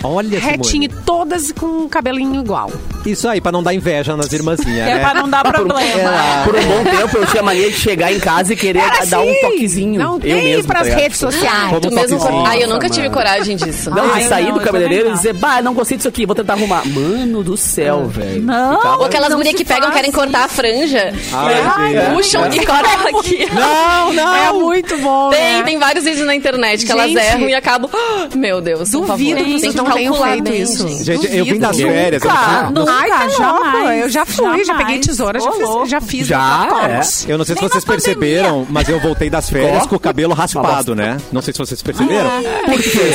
Olha, Retinha, Simone. todas com um cabelinho igual. Isso aí, pra não dar inveja nas irmãzinhas, é né? pra não dar problema. Por um bom tempo eu tinha mania de chegar em casa e querer Era dar um assim, toquezinho. Não eu tem mesmo, pras tá redes sociais. Como Tu um mesmo. Ai, eu nunca Nossa, tive mano. coragem disso. Não, Ai, e sair não, do eu cabeleireiro e dizer, bah, não gostei disso aqui, vou tentar arrumar. Mano do céu, velho. Não. Ficava- Ou aquelas gurias se que pegam, querem cortar a franja. Ai, gente. Puxam e cortam aqui. Não, não! É muito bom, Tem, né? tem vários vídeos na internet que elas erram e acabam. "Ah, Meu Deus, por Duvido que vocês não tenham feito isso. gente. Eu vim das férias. eu não- Nunca, Ai, tá louco. jamais, Eu já fui, já peguei jamais. tesoura, já fiz, louco. já fiz. Já, cortes. Eu não sei se Nem vocês perceberam, mas eu voltei das férias com o cabelo raspado, né? Não sei se vocês perceberam. Por quê?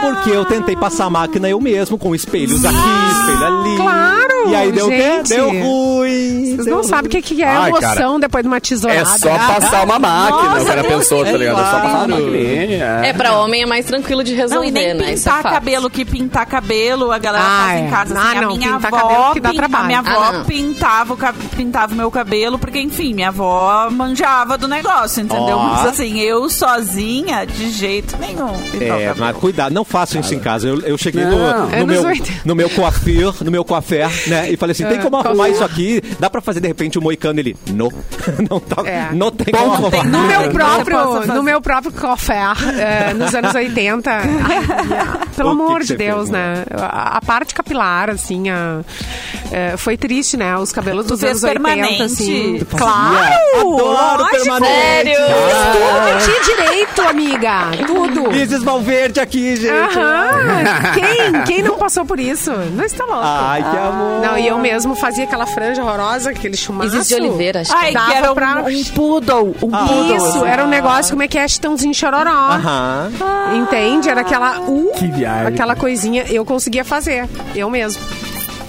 Porque eu tentei passar a máquina eu mesmo, com espelhos aqui, espelho ali. Claro, E aí deu o quê? gente. Deu ruim. Vocês não sabem o que, que é Ai, emoção cara. depois de uma tesourada. É só passar uma máquina, o cara pensou, tá ligado? É só passar uma claro. maquininha. É, pra homem é mais tranquilo de Não, resolver, e nem né? É pintar cabelo, que pintar cabelo, a galera Ah, faz é. em casa. Ah, Assim, não, a minha pintar avó, cabelo que dá trabalho. A minha avó Ah, pintava, o, pintava o meu cabelo, porque, enfim, minha avó manjava do negócio, entendeu? Ó. Mas assim, eu sozinha, de jeito nenhum. É, mas cuidado, não façam isso em casa. Eu, eu cheguei Não. no, no, meu, 80. no meu coiffeur, no meu coiffeur, né? E falei assim, tem como arrumar isso aqui? Dá pra fazer, de repente, um moicano? Ele, não. não, tá, É. não tem como arrumar. tem No meu próprio, fazer. no meu próprio café, eh, nos anos 80. ai, pelo O que amor que de você Deus, fez, né? A, a parte capilar, assim, a- eh, foi triste, né? Os cabelos Tu dos anos 80, permanente? assim. Claro! Adoro lógico. permanente. Sério? Tudo tinha direito, amiga. Tudo. Isis Valverde aqui, gente. Aham. Quem? Quem não passou por isso? Não está louco. Ai, que amor. Não, e eu mesmo fazia aquela franja horrorosa, aquele chumaço. Isis de Oliveira, acho que Ai, Dava que era um, pra- um poodle. Um poodle. Isso, era um negócio, como é que é, chitãozinho chororó. Aham. Entende? Era aquela. Uh, Que viagem. Aquela coisinha, eu conseguia fazer. Eu mesmo.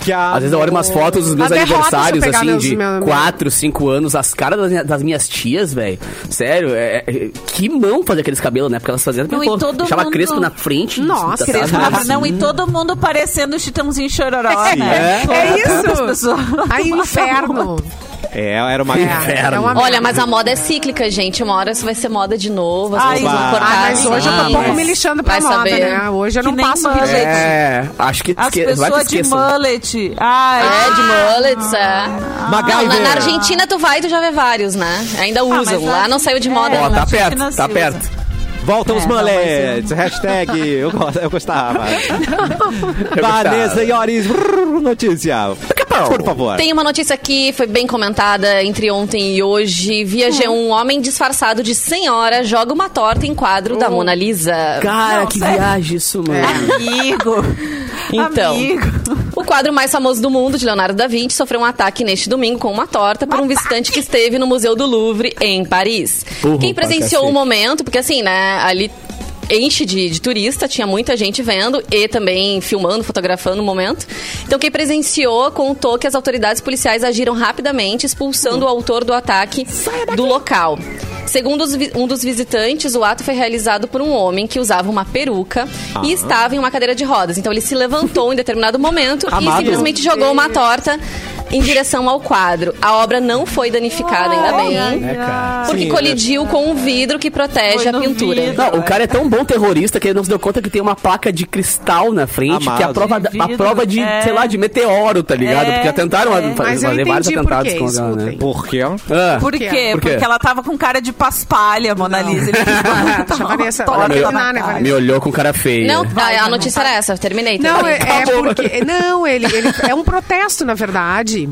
Que a... Às vezes eu olho umas fotos dos meus Até aniversários, assim, de meu- 4, 5 anos, as caras das, minha- das minhas tias, velho. Sério, é, é- que mão fazer aqueles cabelos, né? Porque elas faziam, Não, pô, e todo deixava mundo- crespo na frente. Nossa, tá- crespo na Ah, não, e todo mundo parecendo o Chitãozinho Chororó, né? É As isso. pessoas- Aí o inferno. É, era uma... É, Inferno. é uma Olha, mas a moda é cíclica, gente. Uma hora isso vai ser moda de novo, as Ai, pessoas vão cortar. Ah, mas hoje eu tô pouco me lixando pra vai moda, saber. né? Hoje eu Que não passo mullet. É, acho que As que pessoas de mullet. Ai, É, de mullets, é. Não, na, na Argentina tu vai e tu já vê vários, né? Ainda usam. mas Lá lá- não saiu de moda, É, Ó, não. tá perto, tá perto. Voltam os É, não, mas mullets. Hashtag eu, eu gostava. Eu Vanessa. Iores, brrr, notícia. Por favor. Tem uma notícia que foi bem comentada entre ontem e hoje. Via G1, um homem disfarçado de senhora joga uma torta em quadro da Mona Lisa. Cara, Não, que sério. viagem isso, mano. amigo. Então. Amigo. O quadro mais famoso do mundo, de Leonardo da Vinci, sofreu um ataque neste domingo com uma torta por um visitante que esteve no Museu do Louvre, em Paris. Porra, Quem presenciou o cacete. momento, porque assim, né, ali enche de, de turista, tinha muita gente vendo e também filmando, fotografando o momento. Então quem presenciou contou que as autoridades policiais agiram rapidamente, expulsando o autor do ataque do local. Segundo um dos visitantes, o ato foi realizado por um homem que usava uma peruca e estava em uma cadeira de rodas. Então ele se levantou em determinado momento e Amado. simplesmente jogou uma torta em direção ao quadro. A obra não foi danificada, ainda bem. Porque colidiu com um vidro que protege a pintura. Não, o cara é tão bom terrorista que ele não se deu conta que tem uma placa de cristal na frente, Amado. que é a prova, De a vidro, prova de, é. sei lá, de meteoro, tá ligado? É, Porque já tentaram é. fazer, Mas eu fazer vários por atentados com ela, né? Por quê? Ah, Por quê? quê? Por quê? Porque ela tava com cara de paspalha, Mona Lisa. A Vanessa- me olhou com cara feia. Não, Vai, a, a não, notícia era essa, terminei. Não, é, é porque. Não, ele- é um protesto, na verdade.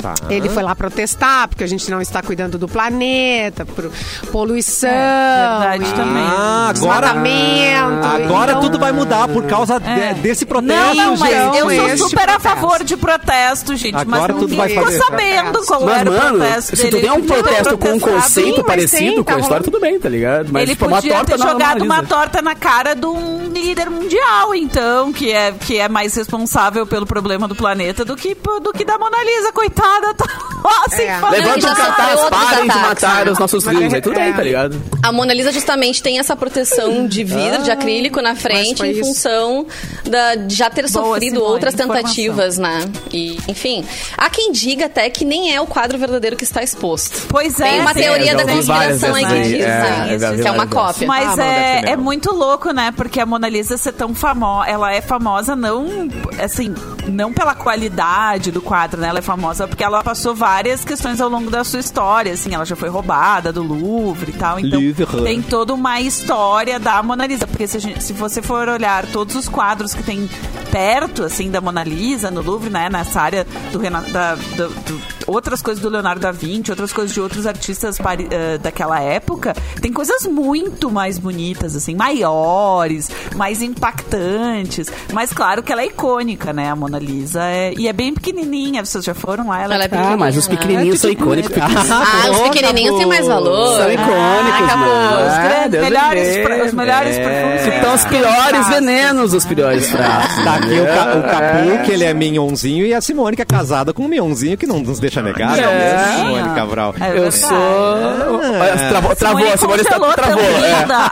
Tá. Ele foi lá protestar, porque a gente não está cuidando do planeta, por poluição. É, verdade e também. Ah, agora, agora Então, tudo vai mudar por causa de- desse protesto, Não, não, mas gente. eu sou super a protesto. favor de protesto, gente. Agora mas tudo ninguém vai ficou fazer. sabendo qual Mas, era o mano, protesto se tu dele. tem um protesto com um conceito Sim, parecido com tá a história, tudo bem, tá ligado? Mas, ele tipo, uma podia torta ter jogado uma torta na cara de um líder mundial, então, que é, que é mais responsável pelo problema do planeta do que, do que da Mona Lisa, coitada. Tá lá, assim, É. um cartaz, parem de matar né? os nossos filhos. é- Aí tudo é. bem, tá ligado? A Mona Lisa justamente tem essa proteção de vidro, de acrílico na frente, em função da, de já ter Boa, sofrido Simone, outras tentativas, né? E, enfim. Há quem diga até que nem é o quadro verdadeiro que está exposto. Pois é. Tem uma sim. teoria da conspiração aí que aí. diz, É, né? que é uma cópia. Mas Ah, é, é muito louco, né? Porque a Mona Lisa ser tão famosa, ela é famosa não, assim, não pela qualidade do quadro, né? Ela é famosa porque ela passou várias questões ao longo da sua história, assim, ela já foi roubada do Louvre e tal, então Louvre. tem toda uma história da Mona Lisa, porque se, gente- se você for olhar todos os quadros que tem perto, assim, da Mona Lisa no Louvre, né? Nessa área do, Rena- da, do- do- outras coisas do Leonardo da Vinci, outras coisas de outros artistas pari- eh, daquela época, tem coisas muito mais bonitas, assim, maiores, mais impactantes. Mas claro que ela é icônica, né? A Mona Lisa. É, e é bem pequenininha, vocês já foram lá? Ela é Ah, mas os pequenininhos são icônicos. Ah, os pequenininhos têm mais valor. São icônicos, Ah, mano. Os É, grandes, Deus melhores, me pra- os melhores É. perfumes. Que estão os piores venenos, os piores frascos. Tá aqui o, Ca- o É. Capu, que ele é minhonzinho, e a Simone, que é casada com um minhonzinho, que não nos deixa negar, É. é. Simone Cabral. É Eu sou. Olha, Travou, travou, a Simone travou. é.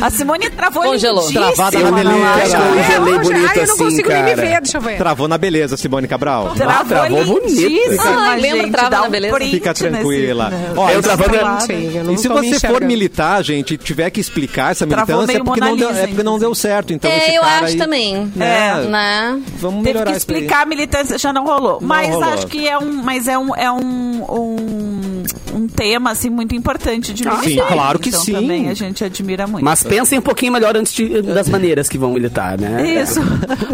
A Simone travou Congelou. Travada na beleza. congelei bonito ai, eu não assim, consigo nem me cara. ver, deixa eu ver. Travou na beleza, Simone Cabral. Travou, travou bonito. Lindíssima, Ai, lembra, gente. trava Dá na um beleza. print Fica tranquila. nesse- Ó, Eu e- travando- não E se você for militar, gente, e tiver que explicar essa militância, é porque, não deu, é porque não deu certo. Então, esse É, eu acho aí, também. né, Né? Vamos Teve melhorar que isso aí. explicar a militância, já não rolou. mas rolou. acho que é um, mas é um, é um, um, um tema assim muito importante de Ah, militar. sim, claro que então, sim. Também a gente admira muito. Mas pensem um pouquinho melhor antes de- das maneiras que vão militar, né? Isso.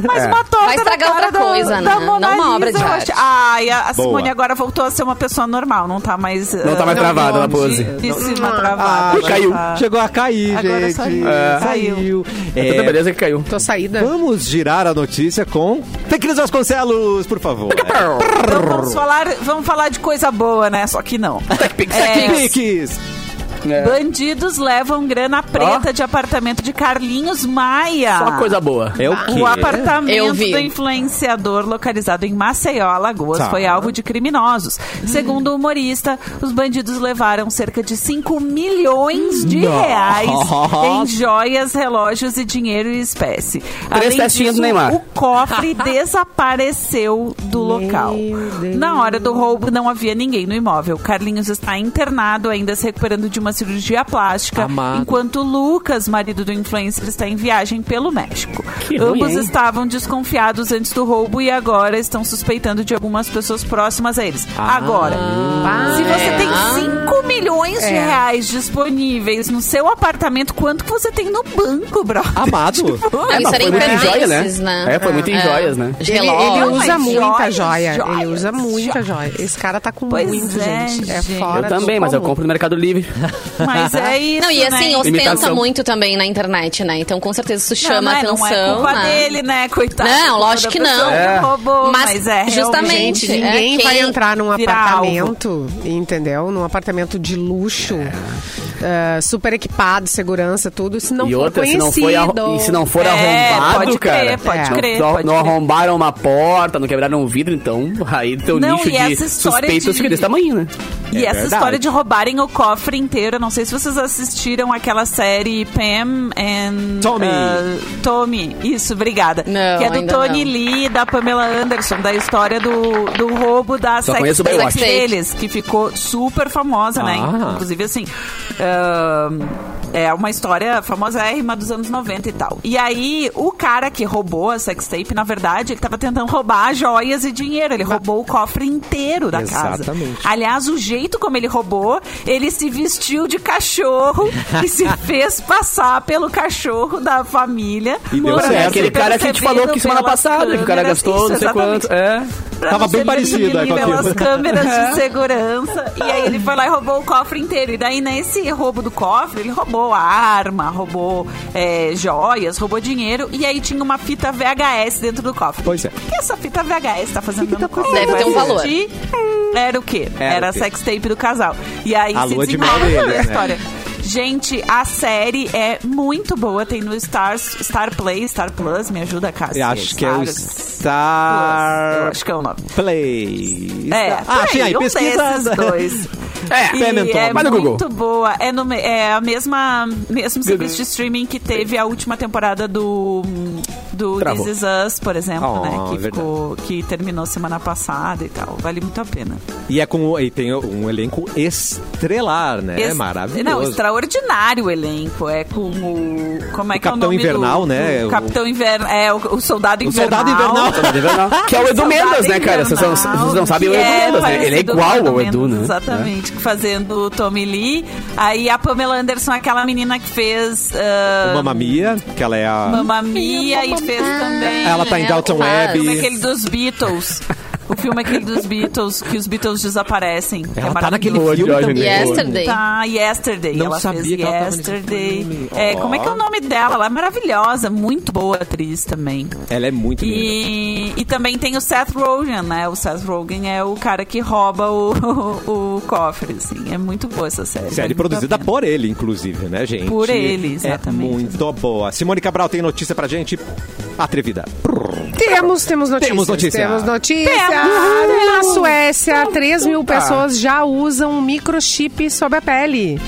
Mas É. uma torta Vai estragar outra da- coisa, da né? Mona Não uma obra de arte. Ai, a, a. Simone agora voltou a ser uma pessoa normal, não tá mais... Não tá mais travada na pose. Lindíssima, Ah, travada. Ih, caiu. Tá. Chegou a cair, Agora gente. saiu. É. Saiu. É tanta beleza que caiu. Tô saída. Vamos girar a notícia com Pequenos Vasconcelos, por favor. Então vamos falar, vamos falar de coisa boa, né? Só que não. É, Piques. bandidos levam grana preta de apartamento de Carlinhos Maia. Só coisa boa. É o quê? O apartamento Eu vi. do influenciador localizado em Maceió, Alagoas, Tá. foi alvo de criminosos. Segundo o humorista, os bandidos levaram cerca de 5 milhões de reais em joias, relógios e dinheiro em espécie. Três Além festinhas do disso, Neymar. O cofre desapareceu do local. Na hora do roubo, não havia ninguém no imóvel. Carlinhos está internado, ainda se recuperando de uma cirurgia plástica, Amado. enquanto Lucas, marido do influencer, está em viagem pelo México. Que ruim, Ambos hein? estavam desconfiados antes do roubo e agora estão suspeitando de algumas pessoas próximas a eles. Ah. Agora, se você tem 5 milhões de É. reais disponíveis no seu apartamento, quanto que você tem no banco, bro? Amado. Não, É, isso mas era foi em muito em joia, né? né? É, foi muito em joias, né? De Ele, ele usa muita joias, joia. Ele usa muita joias. joia. Esse cara tá com Pois muito, é, gente. É fora Eu também, mas eu compro no Mercado Livre. Mas é isso, Não, e assim, né? ostenta Imitação. muito também na internet, né? Então, com certeza, isso chama não, né? atenção. Não é culpa né? dele, né? Coitado. Não, É lógico que não. É. roubou, Mas mas, é justamente- Gente, É, ninguém quem vai entrar num apartamento, entendeu? Num apartamento de luxo, eh, super equipado, segurança, tudo, se não e for outra, se conhecido. não, foi arro- e se não for É, arrombado, pode cara. crer, pode É. crer. Não, pode não crer. arrombaram uma porta, não quebraram um vidro, então aí teu Não, nicho e de suspeitas de- fica desse tamanho, né? E É essa verdade. história de roubarem o cofre inteiro, não sei se vocês assistiram aquela série Pam and Tommy. uh, Tommy, isso, obrigada. Não, que é do Tony não. Lee e da Pamela Anderson, da história do, do roubo da Só sex Baywatch. deles, que ficou super famosa, né? Ah. Inclusive, assim, é uma história famosérrima dos anos 90 e tal. E aí, o cara que roubou a sextape, na verdade, ele tava tentando roubar joias e dinheiro. Ele roubou o cofre inteiro da casa. Exatamente. Aliás, o jeito como ele roubou, ele se vestiu de cachorro e se fez passar pelo cachorro da família. E deu certo. É aquele cara que a gente falou aqui semana passada, que o cara gastou Isso, não sei exatamente. quanto. É. Pra Tava bem parecido, percebido é, com pelas câmeras de segurança. E aí ele foi lá e roubou o cofre inteiro. E daí, nesse roubo do cofre, ele roubou a arma, roubou é, joias, roubou dinheiro. E aí tinha uma fita VHS dentro do cofre. Pois é. O que essa fita VHS tá fazendo dentro do cofre? Deve ter um valor. Era o quê? Era Era, o a sextape do casal. E aí A se lua de a né? história. Gente, a série é muito boa. Tem no Stars, Star Play, Star Plus. Me ajuda, Cássia. Eu acho que é o Plus, Star Eu acho que é o nome. Play. É, ah, por achei aí, um pesquisa. dois. É, E é Vai no Google. muito boa. É, no, é a mesma mesmo serviço de streaming que teve a última temporada do do Travou. This Is Us, por exemplo, Oh, né? Que, ficou, que terminou semana passada e tal. Vale muito a pena. E é com e tem um elenco estrelar, né? Ex- Maravilhoso. Não, extraordinário o elenco. É com o. Como é O que é o Capitão nome Invernal, do, né? O O- Capitão Invernal. É, o, o Soldado O Invernal. Soldado Invernal. Soldado Invernal. Que é o Edu Soldado Mendes, né, cara? Vocês não, Invernal, vocês não sabem o Edu é Mendes, né? Ele é igual o ao Edu, né? Exatamente, fazendo o Tommy Lee. Aí a Pamela Anderson, aquela menina que fez uh, O Mamma Mia, que ela é a Mamma Mia e fez também. Ela tá em É, Dalton. O Web. aquele dos Beatles. O filme aquele dos Beatles, que os Beatles desaparecem. Ela é tá naquele maravilhoso. filme também. Yesterday. Tá, Yesterday. Não ela sabia fez que ela Yesterday. É, Ó. como é que é o nome dela? Ela é maravilhosa, muito boa atriz também. Ela é muito linda. E, e também tem o Seth Rogen, né? O Seth Rogen é o cara que rouba o, o, cofre, assim. É muito boa essa série. Série muito produzida por ele, inclusive, né, gente? Por ele, exatamente. É muito boa. Simone Cabral tem notícia pra gente? Atrevida. Temos, temos notícias. Temos notícia. Temos notícias. Temos. Na Suécia, 3 mil pessoas já usam um microchip sob a pele.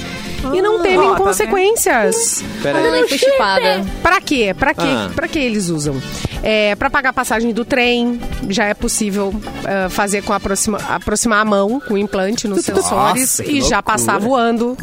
E não teve Ó, tá consequências. Pera aí. Fui chipada. Pra quê? Pra quê? Ah. Pra que eles usam? É, pra pagar a passagem do trem, já é possível ah, fazer com aproxima, aproximar a mão com o implante nos sensores que e já passar voando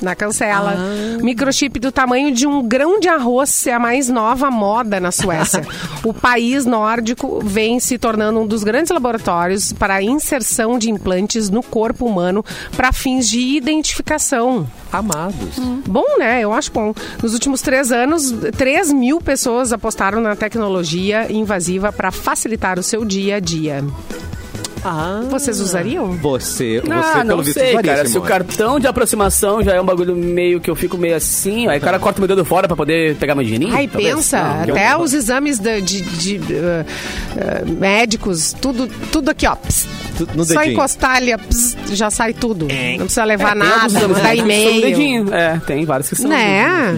na cancela. Microchip do tamanho de um grão de arroz é a mais nova moda na Suécia. o país nórdico vem se tornando um dos grandes laboratórios para a inserção de implantes no corpo humano para fins de identificação. Amados. Bom, né? Eu acho bom. Nos últimos três anos, 3 mil pessoas apostaram na tecnologia invasiva para facilitar o seu dia a dia. Ah. Vocês usariam? Você, você Ah, pelo não visto, sei, usaria, cara. Se o Simone. cartão de aproximação já é um bagulho meio que eu fico meio assim, aí o cara corta meu dedo fora pra poder pegar meu dinheirinho. Ai, talvez. pensa, Não, até eu- os exames de, de- de, uh, uh, médicos, tudo, tudo aqui, ó. pss. No Só dedinho. encostar ali, pss, já sai tudo. Não precisa levar É, nada, são no e-mail. dedinho. É, tem vários que são. Né?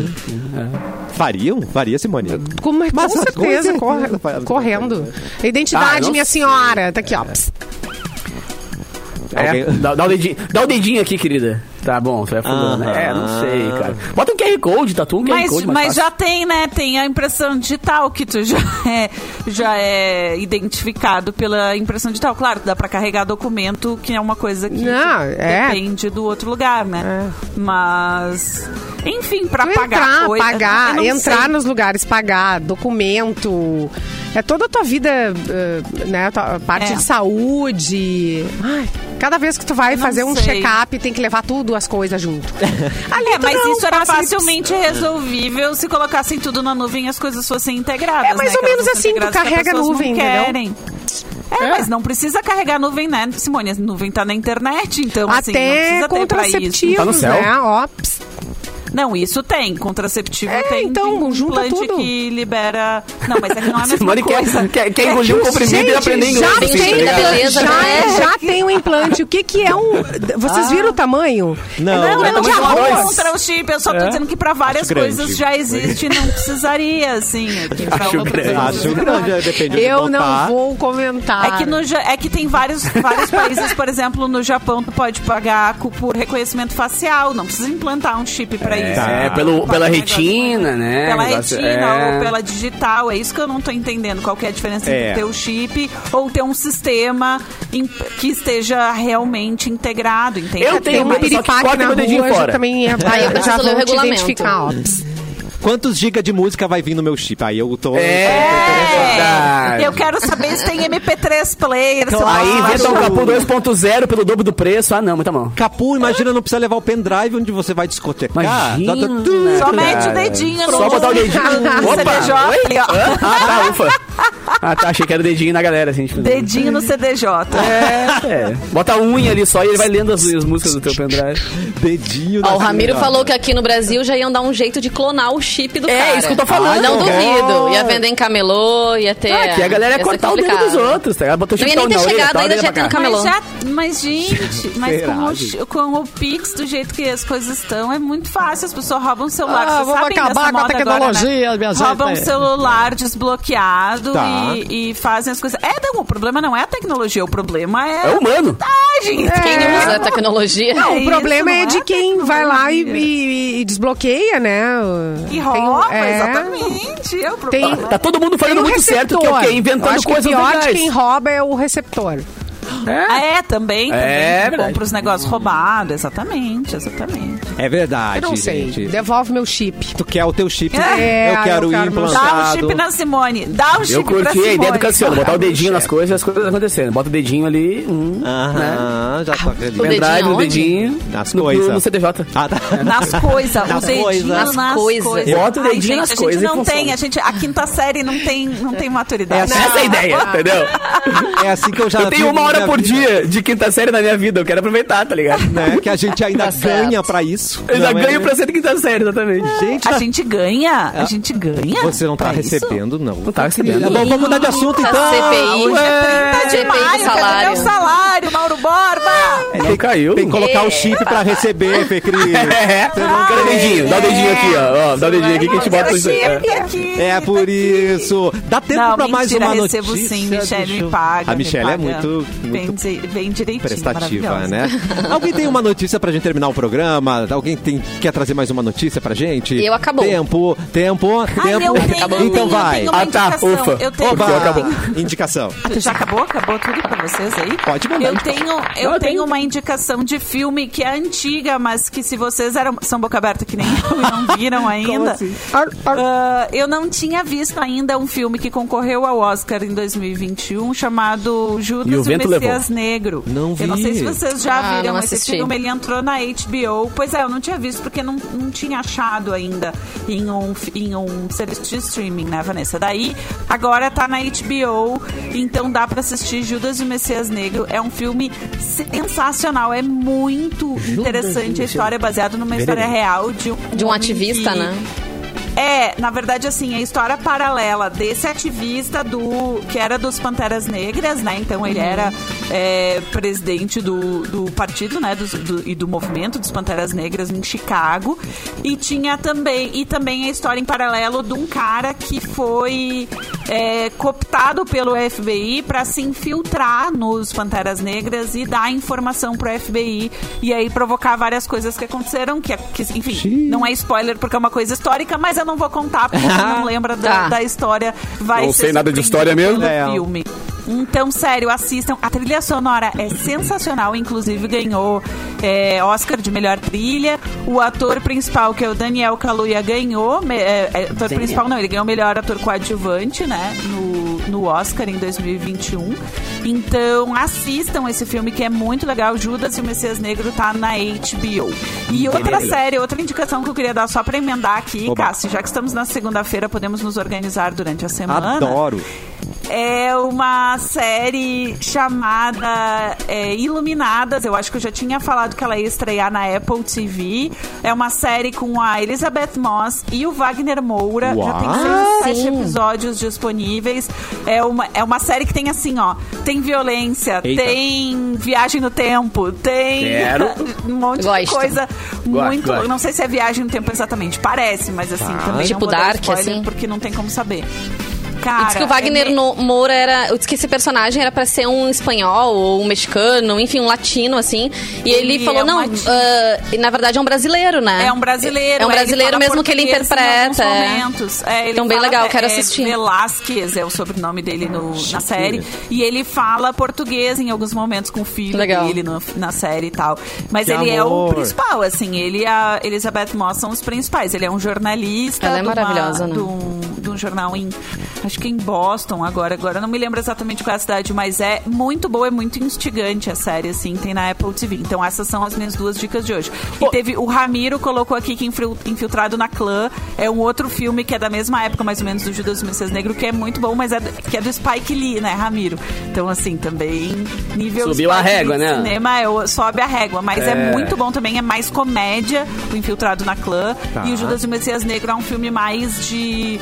Fariam? Faria, Simone? Com, com certeza, com certeza, corre- faz- correndo. Ah, Identidade, não minha senhora. Tá aqui, ó. É, dá, dá o dedinho, dá o dedinho aqui, querida. Tá bom, você vai fulano. Aham. É, não sei, cara. Bota um QR Code, tatu um QR Mas, Code. mas fácil. já tem, né? Tem a impressão digital que tu já é, já é identificado pela impressão digital. Claro, dá pra carregar documento, que é uma coisa que Não, é. depende do outro lugar, né? Mas, enfim, pra Tu pagar entrar, coisa, pagar, eu não entrar sei. nos lugares, pagar, documento. É toda a tua vida, eh, né? tua parte É. de saúde. Ai, cada vez que tu vai fazer um check-up, tem que levar tudo as coisas junto. Ali É, mas não, isso era facilmente resolvível se colocassem tudo na nuvem e as coisas fossem integradas. É mais né? ou menos assim, tu carrega a nuvem, querem. É, mas não precisa carregar a nuvem, né, Simone? A nuvem tá na internet, então assim, não Até precisa ter pra isso. contraceptivos, Tá no céu. né? Ó, ps, Não, isso tem. Contraceptivo É, tem então, tem junta implante tudo. que libera... Não, mas é que não é a mesma Simone quer, coisa. quer, quer engolir um comprimido e Gente, aprender inglês. já assim, tem tá da ligado? beleza, já, né? já tem um implante. O que que é um... Vocês viram o tamanho? Não, Não, não eu não falo de arroz. contra o chip, eu só tô É. dizendo que pra várias Acho grande. coisas já existe e não precisaria, assim. Aqui pra Acho grande. coisas. Acho grande, depende de Eu não vou comentar. É que, no, Ja- é que tem vários, vários países, por exemplo, no Japão, tu pode pagar por reconhecimento facial. Não precisa implantar um chip pra isso. É, Tu pelo, pode pela retina, né? Pela Negócio- retina é. ou pela digital. É isso que eu não tô entendendo. Qual que é a diferença É. entre ter o chip ou ter um sistema em- que esteja realmente integrado, entende? Eu tenho um que piripaque na dedinho rua, já também é, Aí eu vai, já vão te regulamento. identificar. Ó. Quantos gigas de música vai vir no meu chip? Aí eu tô... É, Eu quero saber se tem MP3 player. Aí inventa um baixar. Capu 2.0 pelo dobro do preço. Ah, não, muita mão. Capu, imagina, não precisa levar o pendrive onde você vai discotecar. Imagina, Já tá- Só mete o cara. dedinho Só no- botar o dedinho. no Opa! CDJ. Oi? ali, ó. Hã? Ah, tá, ufa. Ah, tá, achei que era o dedinho na galera, assim. Tipo, Dedinho no CDJ. É, é. Bota a unha ali só e ele vai lendo as, as músicas do teu pendrive. Dedinho Ó, o Ramiro falou que aqui no Brasil já iam dar um jeito de clonar o chip do É, cara. isso que eu tô falando. Não É. duvido. Ia vender em camelô, ia ter... Ah, que a galera ia cortar o dedo dos outros, tá ligado? Botou Não ia nem ter chegado ainda, já cá. camelô. Mas, já, mas, gente, mas com o, Pix, do jeito que as coisas estão, é muito fácil. As pessoas roubam o celular. Ah, Vocês vamos sabem acabar com a tecnologia, agora, né? minha gente. Roubam o celular desbloqueado Tá. e, e fazem as coisas. É, não, o problema não é a tecnologia, o problema é... É humano. Ah, gente. Quem É. usa a tecnologia? Não, É o problema isso, é não de é quem vai lá e, e- e desbloqueia, né? E Tem- rouba, é. exatamente. É o Tem- problema. Tá todo mundo Tem fazendo um muito certo, que é o quê? Inventando que coisas o pior de legais. quem rouba é o receptor. Ah, é, também. também É, verdade. compra os negócios roubados. Exatamente, exatamente. É verdade, Eu não sei. gente. Devolve meu chip. Tu quer o teu chip? É, eu quero eu ir quero implantado. Dá um chip na Simone. Dá um chip Eu pra curti Simone. a ideia do Cassiano, botar o dedinho nas coisas e as coisas acontecendo. Bota o dedinho ali, hum, né? Aham, já tô acreditando. O dedinho Pendrive, o dedinho. Nas no, coisas. No CDJ. Ah, tá. Nas coisas, Nas o dedinho coisas. nas, coisas. Bota o dedinho gente, nas a coisas gente e não tem, a, gente, a quinta série não tem, não tem maturidade. Essa é a ideia, entendeu? É assim que eu já Eu tenho uma hora por vida, dia de quinta série na minha vida, eu quero aproveitar, tá ligado? Né? Que a gente ainda Tá certo. ganha pra isso. Eu ainda é ganho pra ser de quinta série, exatamente. Gente, A gente ganha, a gente ganha. você não tá pra isso? recebendo, não. Não tá recebendo. Tá bom, vamos mudar de assunto então. CPI. Hoje é 30 de CPI maio, salário. meu salário, Mauro Borba? Não caiu. Tem que colocar o chip pra receber, Fê Cris. É, dá o dedinho, dá o dedinho aqui, ó. dá o dedinho aqui que a gente bota isso. É. É por isso. Dá tempo pra mais uma recebo notícia. sim, Michelle Deixa eu- me paga. A Michelle é paga muito, bem, bem direitinho, prestativa, né? Alguém tem uma notícia pra gente terminar o programa? Alguém tem, quer trazer mais uma notícia pra gente? Eu acabou. Tempo, tempo, Ai, tempo. eu tenho, Então eu tenho, vai. Eu tenho uma Ah, tá, indicação. ufa. Eu tenho, Oba, acabou. indicação. Ah, Já acabou? Acabou tudo pra vocês aí? Pode mandar. Eu tenho, eu Não, tenho uma indicação de filme que é antiga, mas que se vocês eram, são boca aberta que nem eu e não viram ainda. assim? ah, eu não tinha visto ainda um filme que concorreu ao Oscar em 2021 chamado Judas E o e o, Vento Messias Negro. Não Eu não sei vi. se vocês já Ah, viram esse assisti. filme. Ele entrou na HBO. Pois é, eu não tinha visto porque não, não tinha achado ainda em um, em um serviço de streaming, né, Vanessa? Daí, agora tá na HBO, então dá pra assistir Judas e o Messias Negro. É um filme sensacional, é muito interessante. A história é baseada numa história real de um, De um ativista, que- né? É, na verdade, assim, a história paralela desse ativista do que era dos Panteras Negras, né? Então ele era é, presidente do, do partido, né? Do, do- e do movimento dos Panteras Negras em Chicago. E tinha também e também a história em paralelo de um cara que foi é, cooptado pelo FBI para se infiltrar nos Panteras Negras e dar informação pro FBI e aí provocar várias coisas que aconteceram, que, que enfim, Xiii. não é spoiler porque é uma coisa histórica, mas eu não vou contar porque quem não lembra da, Tá. da história. Vai Não ser sei nada de história mesmo. É. filme. Então, sério, assistam. A trilha sonora é sensacional, inclusive ganhou é, Oscar de melhor trilha. O ator principal, que é o Daniel Kaluuya, ganhou. é, é, ator Daniel. principal não, ele ganhou melhor ator coadjuvante, né? No, no Oscar em 2021. Então, assistam esse filme que é muito legal. Judas e o Messias Negro tá na HBO. E outra série, outra indicação que eu queria dar só pra emendar aqui, Oba. Cássio, já que estamos na segunda-feira, podemos nos organizar durante a semana. Adoro. É uma série chamada é, Iluminadas. Eu acho que eu já tinha falado que ela ia estrear na Apple TV. É uma série com a Elizabeth Moss e o Wagner Moura. Já tem seis, Uau! sete episódios disponíveis. É uma, é uma série que tem assim, ó. Tem violência, Eita. tem viagem no tempo, tem Quero. um monte de Gosto. coisa muito. gosto. Não sei se é viagem no tempo exatamente. Parece, mas assim, também Tipo não vou dar Dark, spoiler assim? porque não tem como saber. Cara, E diz que o Wagner é Moura era. Diz que esse personagem era pra ser um espanhol ou um mexicano, enfim, um latino, assim. E ele, Ele falou, é um não, e na verdade é um brasileiro, né? É um brasileiro. É um ele brasileiro mesmo que ele interpreta. alguns é. momentos. É, ele Então, bem fala- legal, quero é, assistir. Velasquez é o sobrenome dele no- na série. E ele fala português em alguns momentos com o filho Legal. dele no- na série e tal. Mas Que ele é o amor. principal, assim. Ele e a Elizabeth Moss são os principais. Ele é um jornalista. Ela é de uma- maravilhosa, né? de um, de um jornal em. Acho que em Boston agora. Agora não me lembro exatamente qual é a cidade, mas é muito boa, é muito instigante a série, assim. Tem na Apple TV. Então essas são as minhas duas dicas de hoje. E teve o Ramiro colocou aqui que Infil- Infiltrado na Clã é um outro filme que é da mesma época, mais ou menos, do Judas e Messias Negro, que é muito bom, mas é do- que é do Spike Lee, né, Ramiro? Então, assim, também nível Subiu a Spike Lee régua, de né? Cinema é sobe a régua, mas é. É. muito bom também, é mais comédia, o Infiltrado na Clã. Tá. E o Judas e Messias Negro é um filme mais de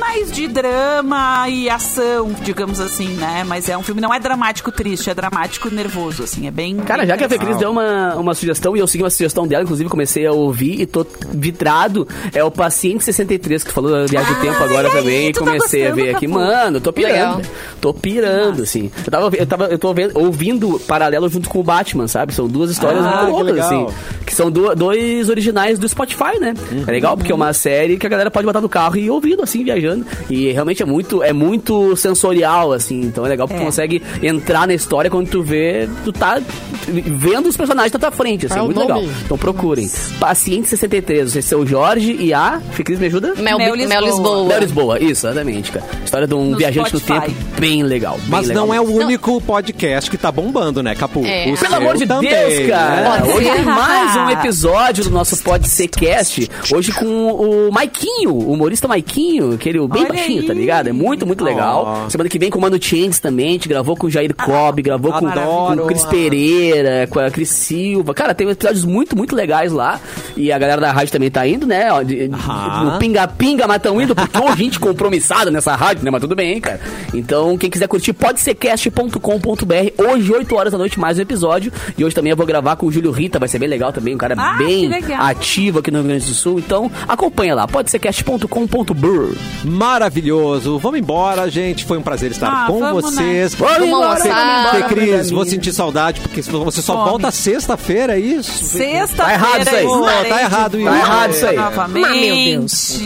mais de drama e ação, digamos assim, né? Mas é um filme não é dramático triste, é dramático nervoso, assim, é bem Cara, já que a Fê. Cris deu uma, uma sugestão e eu segui uma sugestão dela, inclusive comecei a ouvir e tô vidrado, é o Paciente 63, que falou da Viagem do Ah, Tempo agora aí, também, e tá comecei a gostando, ver aqui. Capu? Mano, tô pirando. Legal. Tô pirando, assim. Eu tava, eu tava, eu tô vendo, ouvindo paralelo junto com o Batman, sabe? São duas histórias Ah, muito loucas, assim. Que são do- dois originais do Spotify, né? É legal, porque é uma série que a galera pode botar no carro e ir ouvindo, assim, viajando. E realmente é muito, é muito sensorial, assim. Então é legal porque É. tu consegue entrar na história quando tu vê, tu tá vendo os personagens na tua frente, assim, é muito nome? legal. Então procurem. Paciente 63, esse é o Jorge e a... Fê Cris, me ajuda? Mel, Mel Mel Lisboa. Lisboa. Léo Lisboa, isso, exatamente, cara. História de um No viajante Spotify. no tempo bem legal. bem Mas legal não é o único podcast que tá bombando, né, Capu? É. O Pelo amor de também, Deus, cara! né? Hoje tem mais um episódio do nosso Pode Ser Cast. Hoje com o Maiquinho, o humorista Maiquinho, aquele o bem Olha baixinho, aí. tá ligado? É muito, muito legal. Ó. Semana que vem com o Mano Changes também, a gente gravou com o Jair Cobb, gravou com, com o Cris Pereira, com a Cris Silva. Cara, tem episódios muito, muito legais lá. E a galera da rádio também tá indo, né? ó, de- Aham. no pinga-pinga, mas tão indo, porque ô gente compromissada nessa rádio, né? Mas tudo bem, cara. Então, quem quiser curtir, pode ser cast.com.br. Hoje, 8 horas da noite, mais um episódio. E hoje também eu vou gravar com o Júlio Rita, vai ser bem legal também, um cara Ah, bem ativo aqui no Rio Grande do Sul. Então, acompanha lá, pode ser cast.com.br. Maravilhoso. Vamos embora, gente. Foi um prazer estar Ah, com vamos, vocês. Vamos almoçar. Fê Cris, vou sentir saudade, porque você só Fome. volta sexta-feira, é isso? Sexta-feira. Tá errado isso aí. Estarei tá errado isso. Tá errado isso aí. Novamente. Mas, meu Deus.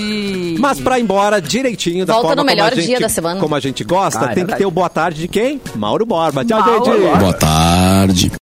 Mas pra ir embora direitinho da Volta forma no melhor como a gente, dia da semana. Como a gente gosta, Ah, é tem que verdade. ter o boa tarde de quem? Mauro Borba. Tchau, Mauro gente. Boa tarde.